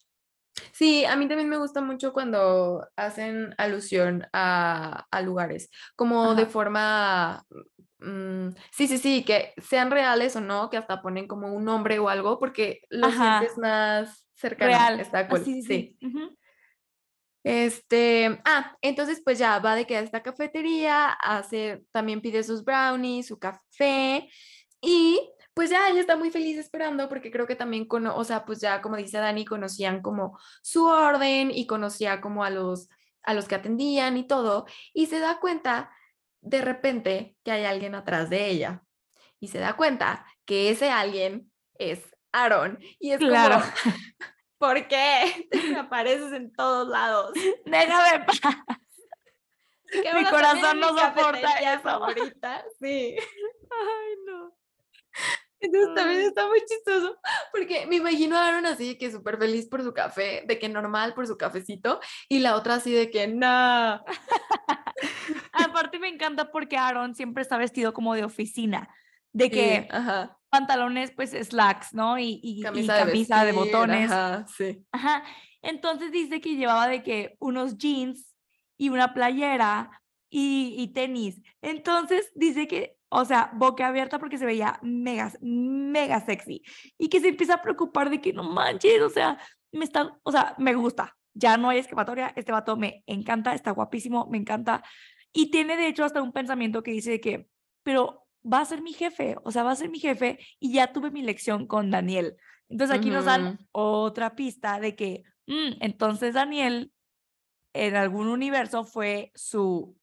Sí, a mí también me gusta mucho cuando hacen alusión a, a lugares, como de forma mm, sí, sí, sí, que sean reales o no, que hasta ponen como un nombre o algo, porque lo Ajá. sientes más cercano. Real. Está Ah, cool. sí, sí, Sí. sí. Ujú. Este, ah, entonces pues ya va de que a esta cafetería, hace, también pide sus brownies, su café y pues ya ella está muy feliz esperando porque creo que también, cono o sea, pues ya como dice Dani, conocían como su orden y conocía como a los, a los que atendían y todo y se da cuenta de repente que hay alguien atrás de ella y se da cuenta que ese alguien es Aaron y es Claro. como, <laughs> ¿por qué? Te apareces en todos lados. <laughs> Déjame paz. Mi corazón no mi soporta eso. favorita, sí. <laughs> Ay, no. Entonces también está muy chistoso, porque me imagino a Aaron así de que súper feliz por su café, de que normal por su cafecito, y la otra así de que, nah. <laughs> Aparte me encanta porque Aaron siempre está vestido como de oficina, de Sí, que ajá, pantalones pues slacks, ¿no? Y, y- y camisa, camisa, de, de, vestir, botones. Ajá, sí. Ajá. Entonces dice que llevaba de que unos jeans y una playera y, y tenis. Entonces dice que, o sea, boca abierta porque se veía mega, mega sexy. Y que se empieza a preocupar de que no manches, o sea, me está, o sea, me gusta. Ya no hay escapatoria. Este vato me encanta, está guapísimo, me encanta. Y tiene de hecho hasta un pensamiento que dice de que, pero va a ser mi jefe, o sea, va a ser mi jefe y ya tuve mi lección con Daniel. Entonces aquí nos dan otra pista de que, mm, entonces Daniel en algún universo fue su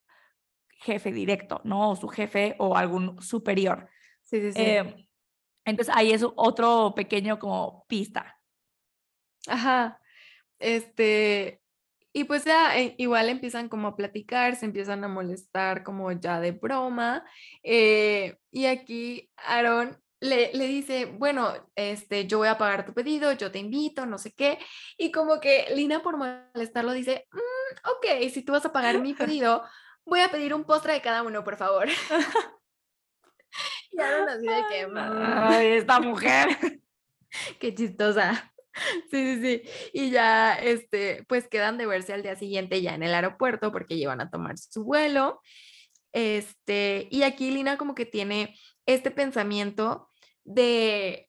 jefe directo, ¿no? O su jefe o algún superior. Sí, sí, sí. Eh, entonces ahí es otro pequeño como pista. Ajá. Este, y pues ya eh, igual empiezan como a platicar, se empiezan a molestar como ya de broma. eh, y aquí Aaron le, le dice, bueno, este, yo voy a pagar tu pedido, yo te invito, no sé qué. Y como que Lina por molestarlo dice, "Mm, ok, si tú vas a pagar mi <laughs> pedido, voy a pedir un postre de cada uno, por favor. <laughs> y Aaron así de que, "Mm, Ay, esta mujer. <laughs> Qué chistosa. Sí, sí, sí. Y ya, este, pues quedan de verse al día siguiente ya en el aeropuerto porque llevan a tomar su vuelo. Este, y aquí Lina como que tiene este pensamiento de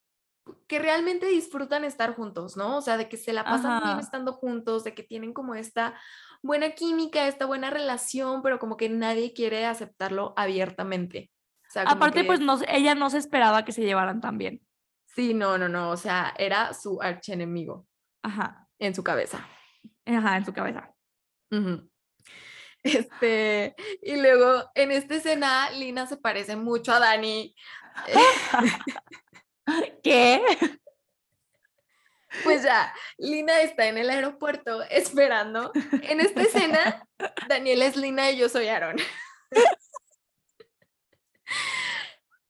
que realmente disfrutan estar juntos, ¿no? O sea, de que se la pasan bien Ajá. estando juntos, de que tienen como esta buena química, esta buena relación, pero como que nadie quiere aceptarlo abiertamente. O sea, como Aparte, pues no, ella no se esperaba que se llevaran tan bien. Sí, no, no, no. O sea, era su archienemigo Ajá. en su cabeza. Ajá, en su cabeza. <laughs> Este, y luego en esta escena, Lina se parece mucho a Dani. <laughs> ¿Qué? Pues ya, Lina está en el aeropuerto esperando. En esta escena, Daniel es Lina y yo soy Aaron.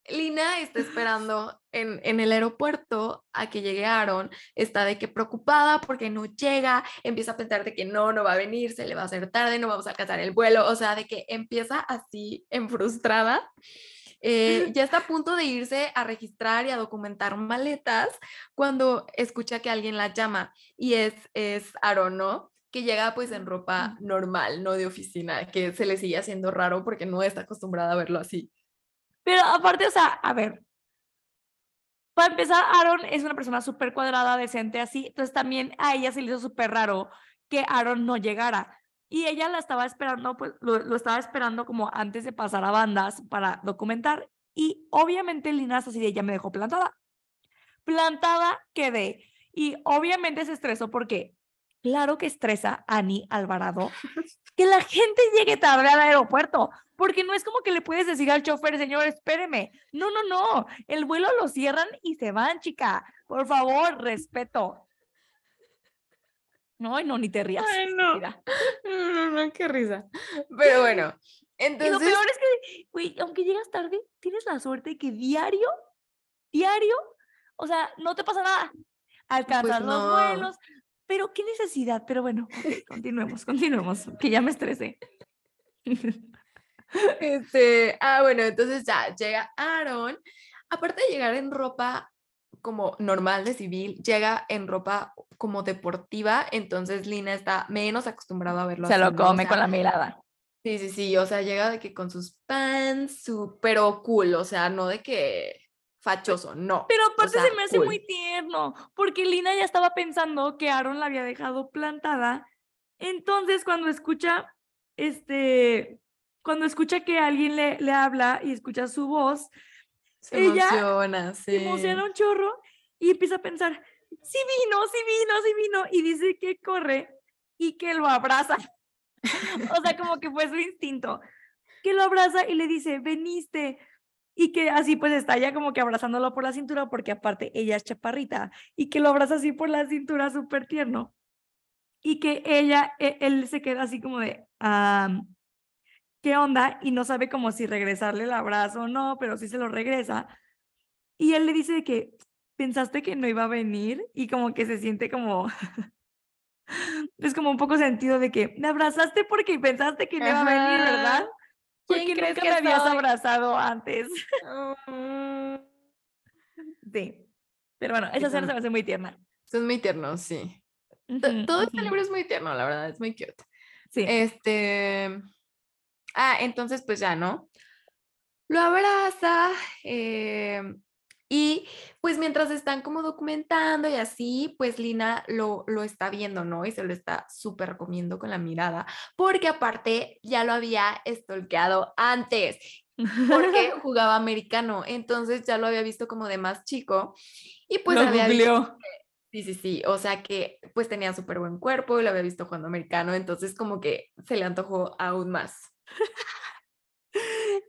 Lina está esperando en, en el aeropuerto a que llegue Aaron, está de que preocupada porque no llega, empieza a pensar de que no, no va a venir, se le va a hacer tarde, no vamos a alcanzar el vuelo, o sea, de que empieza así en frustrada. Eh, <laughs> ya está a punto de irse a registrar y a documentar maletas cuando escucha que alguien la llama y es, es Aaron, ¿no? Que llega pues en ropa normal, no de oficina, que se le sigue haciendo raro porque no está acostumbrada a verlo así. Pero aparte, o sea, a ver. Para empezar, Aaron es una persona súper cuadrada, decente, así. Entonces también a ella se le hizo súper raro que Aaron no llegara. Y ella la estaba esperando, pues lo, lo estaba esperando como antes de pasar a bandas para documentar. Y obviamente Lina es así de ella me dejó plantada. Plantada quedé. Y obviamente se estresó porque, claro que estresa a Ani Alvarado <laughs> que la gente llegue tarde al aeropuerto, porque no es como que le puedes decir al chofer, señor, espéreme. No, no, no, el vuelo lo cierran y se van, chica. Por favor, respeto. No, no, ni te rías. Ay, no. estúpida. No, no, no, qué risa. Pero <laughs> bueno, Y lo entonces, peor es que, güey, aunque llegas tarde, tienes la suerte de que diario, diario, o sea, no te pasa nada. Alcanzas los Pues no. vuelos, pero qué necesidad. Pero bueno, continuemos, continuemos, que ya me estresé. <laughs> este, ah, bueno, entonces ya llega Aaron. Aparte de llegar en ropa como normal de civil, llega en ropa como deportiva, entonces Lina está menos acostumbrada a verlo Se lo. O come con la mirada. Sí, sí, sí, o sea, llega de que con sus pants, pero cool, o sea, no de que fachoso, no. Pero aparte se me hace muy tierno, porque Lina ya estaba pensando que Aaron la había dejado plantada. Entonces, cuando escucha, este, cuando escucha que alguien le, le habla y escucha su voz, se emociona, sí. Se emociona un chorro y empieza a pensar, sí vino, sí vino, sí vino, y dice que corre y que lo abraza. <laughs> o sea, como que fue su instinto, que lo abraza y le dice, veniste, y que así pues está ya como que abrazándolo por la cintura, porque aparte ella es chaparrita, y que lo abraza así por la cintura súper tierno, y que ella, e, él se queda así como de, ¿qué onda? Y no sabe como si regresarle el abrazo o no, pero sí se lo regresa. Y él le dice que pensaste que no iba a venir y como que se siente como, <laughs> es como un poco sentido de que me abrazaste porque pensaste que no iba a venir, ¿verdad? Porque nunca que me habías abrazado antes. Mm. <laughs> sí. Pero bueno, esa escena se me hace muy tierna. Son muy tiernos, sí. Todo este libro es muy tierno, la verdad, es muy cute. Sí. Este. Ah, entonces, pues ya, ¿no? Lo abraza. Eh, y pues mientras están como documentando y así, pues Lina lo, lo está viendo, ¿no? Y se lo está súper comiendo con la mirada, porque aparte ya lo había stalkeado antes, porque <laughs> jugaba americano, entonces ya lo había visto como de más chico y pues había visto... Sí, sí, sí, o sea que pues tenía súper buen cuerpo y lo había visto jugando americano, entonces como que se le antojó aún más. <laughs>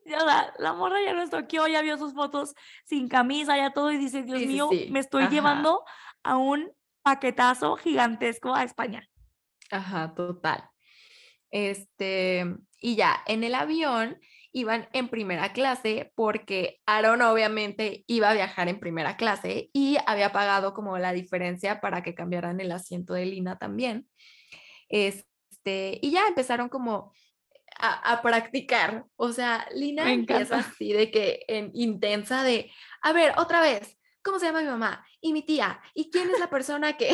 Ya, la, morra ya no estoqueó, ya vio sus fotos sin camisa, ya todo, y dice, Dios mío, me estoy llevando a un paquetazo gigantesco a España. Ajá, total. Este, y ya, en el avión iban en primera clase porque Aaron obviamente iba a viajar en primera clase y había pagado como la diferencia para que cambiaran el asiento de Lina también. Este, y ya empezaron como a, practicar. O sea, Lina empieza así de que en intensa de, a ver, otra vez, ¿cómo se llama mi mamá? Y mi tía. ¿Y quién es la persona que...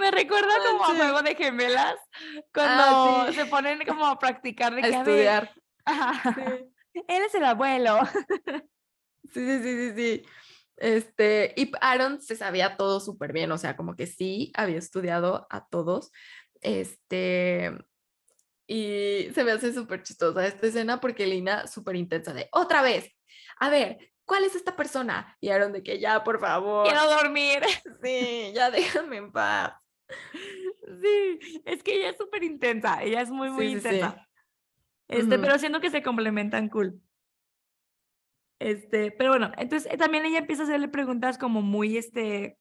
Me recuerda <laughs> como a juego de gemelas, ah, cuando se ponen como a practicar <laughs> de a estudiar. Él <laughs> es el abuelo. Sí, sí, sí, sí, sí. Este, y Aaron se sabía todo súper bien, o sea, como que sí había estudiado a todos. Este, y se me hace súper chistosa esta escena porque Lina súper intensa de otra vez. A ver, ¿cuál es esta persona? Y Aaron de que ya, por favor. Quiero dormir. <laughs> Sí, ya déjame en paz. Sí, es que ella es súper intensa, ella es muy, muy intensa. Este, pero siento que se complementan cool. Este, pero bueno, entonces eh, también ella empieza a hacerle preguntas como muy, este,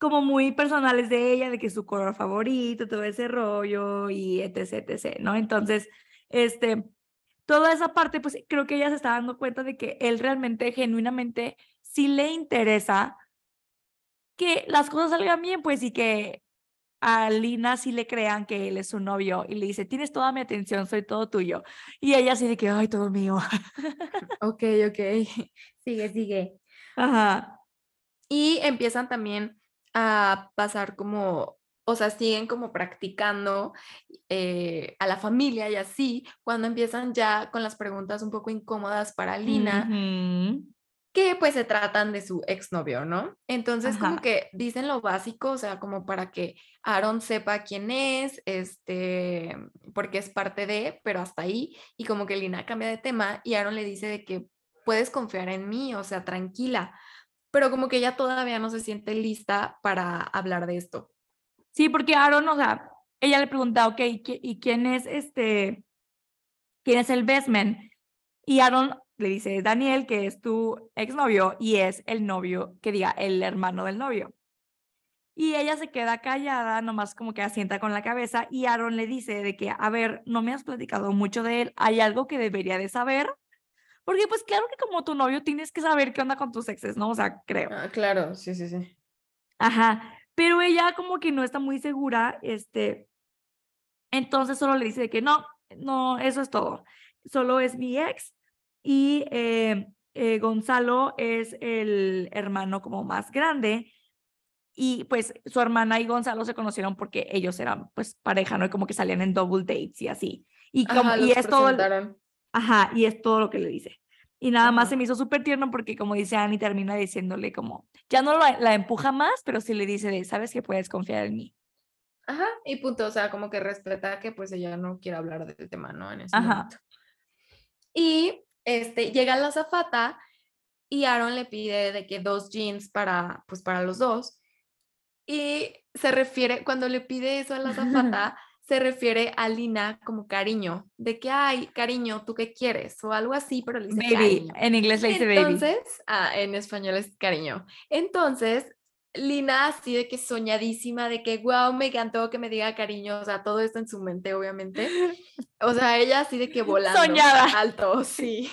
como muy personales de ella, de que su color favorito, todo ese rollo y etc, etc, ¿no? Entonces, este, toda esa parte, pues creo que ella se está dando cuenta de que él realmente, genuinamente, sí le interesa que las cosas salgan bien, pues, y que a Lina sí le crean que él es su novio y le dice, tienes toda mi atención, soy todo tuyo. Y ella así de que, ay, todo mío. <laughs> Ok, ok. <laughs> Sigue, sigue. Ajá. Y empiezan también a pasar como, o sea, siguen como practicando eh, a la familia y así, cuando empiezan ya con las preguntas un poco incómodas para Lina, que pues se tratan de su exnovio, ¿no? Entonces como que dicen lo básico, o sea, como para que Aaron sepa quién es, este, porque es parte de, pero hasta ahí, y como que Lina cambia de tema y Aaron le dice de que puedes confiar en mí, o sea, tranquila pero como que ella todavía no se siente lista para hablar de esto. Sí, porque Aaron, o sea, ella le pregunta, ok, ¿y quién es este, quién es el bestman? Y Aaron le dice, Daniel, que es tu exnovio y es el novio, que diga, el hermano del novio. Y ella se queda callada, nomás como que asienta con la cabeza y Aaron le dice de que, a ver, no me has platicado mucho de él, hay algo que debería de saber. Porque pues claro que como tu novio tienes que saber qué onda con tus exes, ¿no? O sea, creo. Ah, claro, sí, sí, sí. Ajá, pero ella como que no está muy segura, este, entonces solo le dice que no, no, eso es todo. Solo es mi ex y eh, eh, Gonzalo es el hermano como más grande Y pues su hermana y Gonzalo se conocieron porque ellos eran pues pareja, ¿no? Y como que salían en double dates y así. Y, como, Ajá, y es todo, ajá, y es todo lo que le dice. Y nada más se me hizo súper tierno porque como dice Annie, termina diciéndole como, ya no la, la empuja más, pero sí le dice de, sabes que puedes confiar en mí. Ajá, y punto, o sea, como que respeta que pues ella no quiere hablar del tema, ¿no? En ese Ajá. momento. Y este, llega la zafata y Aaron le pide de que dos jeans para, pues para los dos. Y se refiere, cuando le pide eso a la <laughs> zafata, se refiere a Lina como cariño, de que, ay, cariño, ¿tú qué quieres? O algo así, pero le dice Baby, cariño. en inglés le dice baby. Entonces, ah, en español es cariño. Entonces, Lina así de que soñadísima, de que, wow, me encantó que me diga cariño, o sea, todo esto en su mente, obviamente. O sea, ella así de que volando. Soñada. Alto, sí.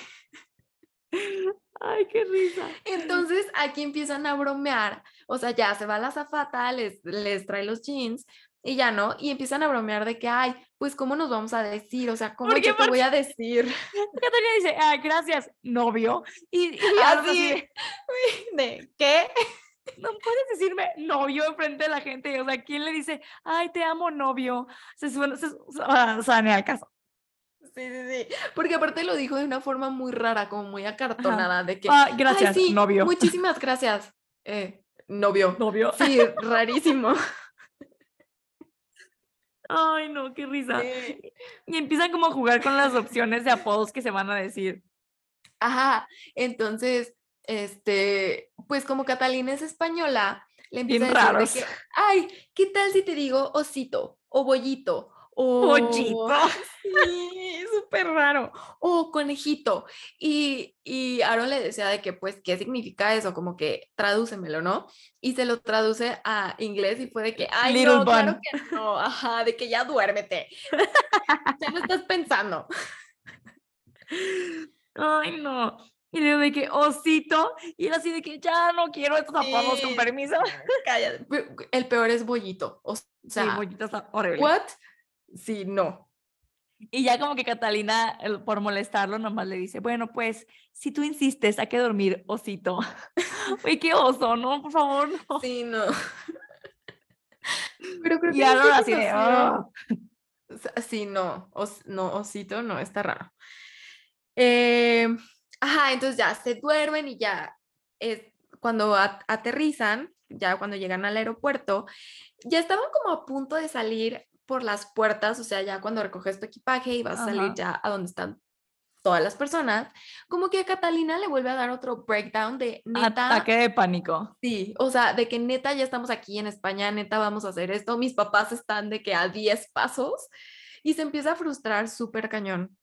Ay, qué risa. Entonces, aquí empiezan a bromear, o sea, ya se va la zafata, les, les trae los jeans y ya no, y empiezan a bromear de que, ay, pues, ¿cómo nos vamos a decir? O sea, ¿cómo yo te voy a decir? <laughs> Catalina dice, ay, gracias, novio. Y, <laughs> así Así, de, <laughs> ¿de qué? no puedes decirme novio enfrente de la gente. O sea, ¿quién le dice, ay, te amo, novio? Se suena, se, o sea, ni al caso. Sí, sí, sí. Porque aparte lo dijo de una forma muy rara, como muy acartonada, de que, "Ay, gracias, sí, novio. Muchísimas gracias. Eh, novio. Novio. Sí, rarísimo. Ay, no, qué risa. Sí. Y empiezan como a jugar con las opciones de apodos que se van a decir. Ajá. Entonces, este, pues como Catalina es española, le Bien empieza a decir de que, ay, ¿qué tal si te digo osito o bollito? O Pollito. <laughs> Sí, súper raro. O conejito. Y, y Aaron le decía de que, pues, ¿qué significa eso? Como que tradúcemelo, ¿no? Y se lo traduce a inglés y fue de que, ay, Little no, claro bun. que no, ajá, de que ya duérmete. <laughs> ya no estás pensando. Ay, no. Y luego de que osito. Y él así de que ya no quiero estos con Sí. permiso. Cállate. El peor es bollito. O Sí, sea, bollito está horrible. ¿what? Sí, no. Y ya como que Catalina, por molestarlo, nomás le dice, bueno, pues, si tú insistes, hay que dormir, osito. <laughs> Uy, qué oso, ¿no? Por favor, no. Sí, no. <laughs> Pero creo Y que no así de, conocieron. "Ah". Sí, no, os- no, osito, no, está raro. Eh, ajá, entonces ya se duermen y ya es cuando a- aterrizan, ya cuando llegan al aeropuerto, ya estaban como a punto de salir por las puertas, o sea, ya cuando recoges tu equipaje y vas a salir ya a donde están todas las personas, como que a Catalina le vuelve a dar otro breakdown de neta. Ataque de pánico. Sí, o sea, de que neta ya estamos aquí en España, neta vamos a hacer esto, mis papás están de que a 10 pasos y se empieza a frustrar súper cañón.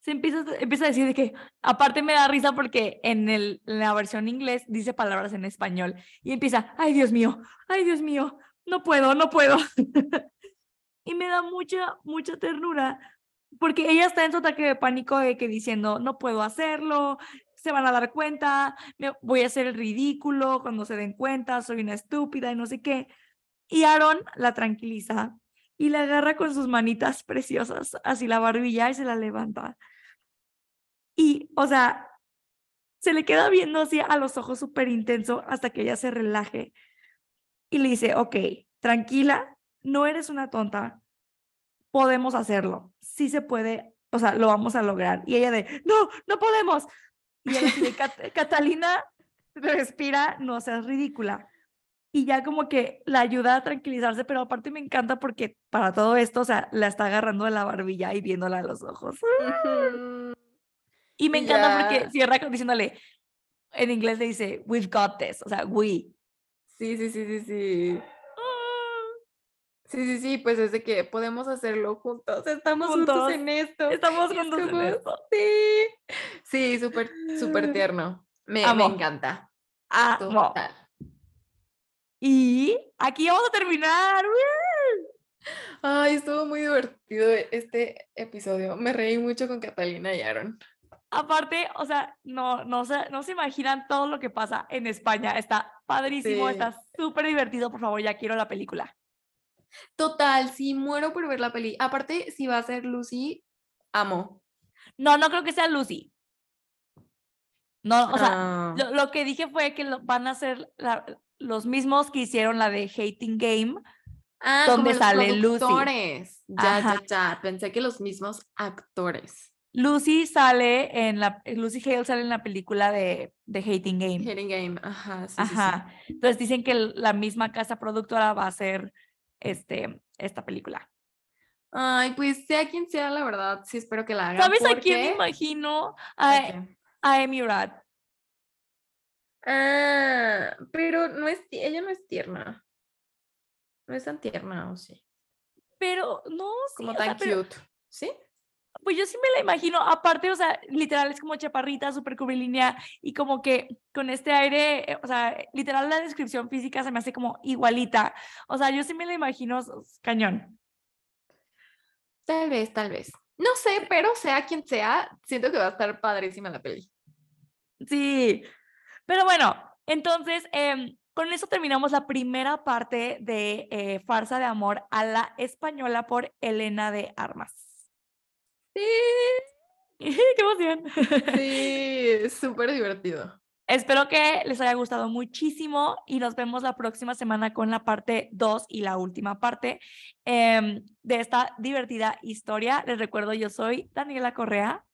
Se empieza, empieza a decir de que, aparte me da risa porque en, el, en la versión inglés dice palabras en español y empieza, ay Dios mío, ay Dios mío, no puedo, no puedo. <laughs> y me da mucha, mucha ternura porque ella está en su ataque de pánico de que diciendo, no puedo hacerlo, se van a dar cuenta, me voy a hacer el ridículo cuando se den cuenta, soy una estúpida y no sé qué. Y Aaron la tranquiliza y la agarra con sus manitas preciosas, así la barbilla y se la levanta. Y, o sea, se le queda viendo así a los ojos súper intenso hasta que ella se relaje. Y le dice, ok, tranquila, no eres una tonta, podemos hacerlo, sí se puede, o sea, lo vamos a lograr. Y ella de, no, no podemos. Y así de, "Cat- Catalina, respira, no seas ridícula. Y ya como que la ayuda a tranquilizarse, pero aparte me encanta porque para todo esto, o sea, la está agarrando de la barbilla y viéndola a los ojos. Y me encanta porque ya- cierra con- diciéndole, en inglés le dice, we've got this, o sea, we. Sí, sí, sí, sí, sí. Sí, sí, sí, pues es de que podemos hacerlo juntos, estamos juntos, Juntos, en esto. Estamos juntos en esto. Sí, sí, súper, súper <sighs> tierno. Me, me encanta. Amo. Y aquí vamos a terminar. Ay, estuvo muy divertido este episodio. Me reí mucho con Catalina y Aaron. Aparte, o sea, no, no, se, no se imaginan todo lo que pasa en España. Está padrísimo, Sí. está súper divertido. Por favor, ya quiero la película. Total, sí, muero por ver la peli. Aparte, si va a ser Lucy, amo. No, no creo que sea Lucy. No, o sea, Ah, lo, lo que dije fue que lo- van a hacer la, los mismos que hicieron la de Hating Game, Ah, ¿Dónde como los sale Lucy? Ya, Ajá. ya, ya. Pensé que los mismos actores. Lucy sale en la, Lucy Hale sale en la película de, de Hating Game. Hitting Game. Ajá, sí, sí, sí. Ajá. Entonces dicen que la misma casa productora va a hacer este, esta película. Ay, pues sea quien sea, la verdad, sí espero que la hagan. ¿Sabes a quién me imagino? ¿A quién? a Amy Rad. Ah, pero no es, ella no es tierna. No es tan tierna, ¿o sí? Pero no, sí, Como sea, tan pero- cute. ¿Sí? Pues yo sí me la imagino, aparte, o sea, literal es como chaparrita, súper curvilínea y como que con este aire, eh, o sea, literal la descripción física se me hace como igualita. O sea, yo sí me la imagino cañón. Tal vez, tal vez. No sé, pero sea quien sea, siento que va a estar padrísima la peli. Sí, pero bueno, entonces em, con eso terminamos la primera parte de eh, Farsa de Amor a la Española por Elena de Armas. Sí, <laughs> ¡Qué emoción! <laughs> sí, súper divertido. Espero que les haya gustado muchísimo y nos vemos la próxima semana con la parte 2 y la última parte em, de esta divertida historia. Les recuerdo, yo soy Daniela Correa.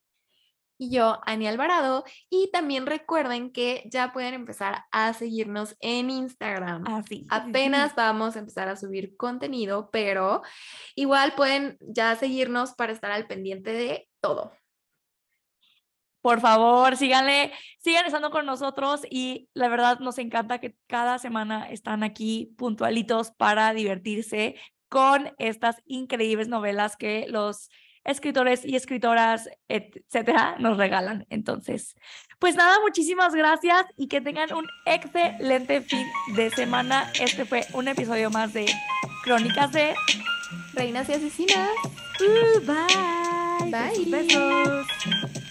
Y yo, Ani Alvarado. Y también recuerden que ya pueden empezar a seguirnos en Instagram. Así. Apenas vamos a empezar a subir contenido, pero igual pueden ya seguirnos para estar al pendiente de todo. Por favor, síganle, sigan estando con nosotros y la verdad nos encanta que cada semana están aquí puntualitos para divertirse con estas increíbles novelas que los escritores y escritoras, etcétera, nos regalan. Entonces, pues nada, muchísimas gracias y que tengan un excelente fin de semana. Este fue un episodio más de Crónicas de Reinas y asesinas. Uh, Bye. Bye. Besos. besos.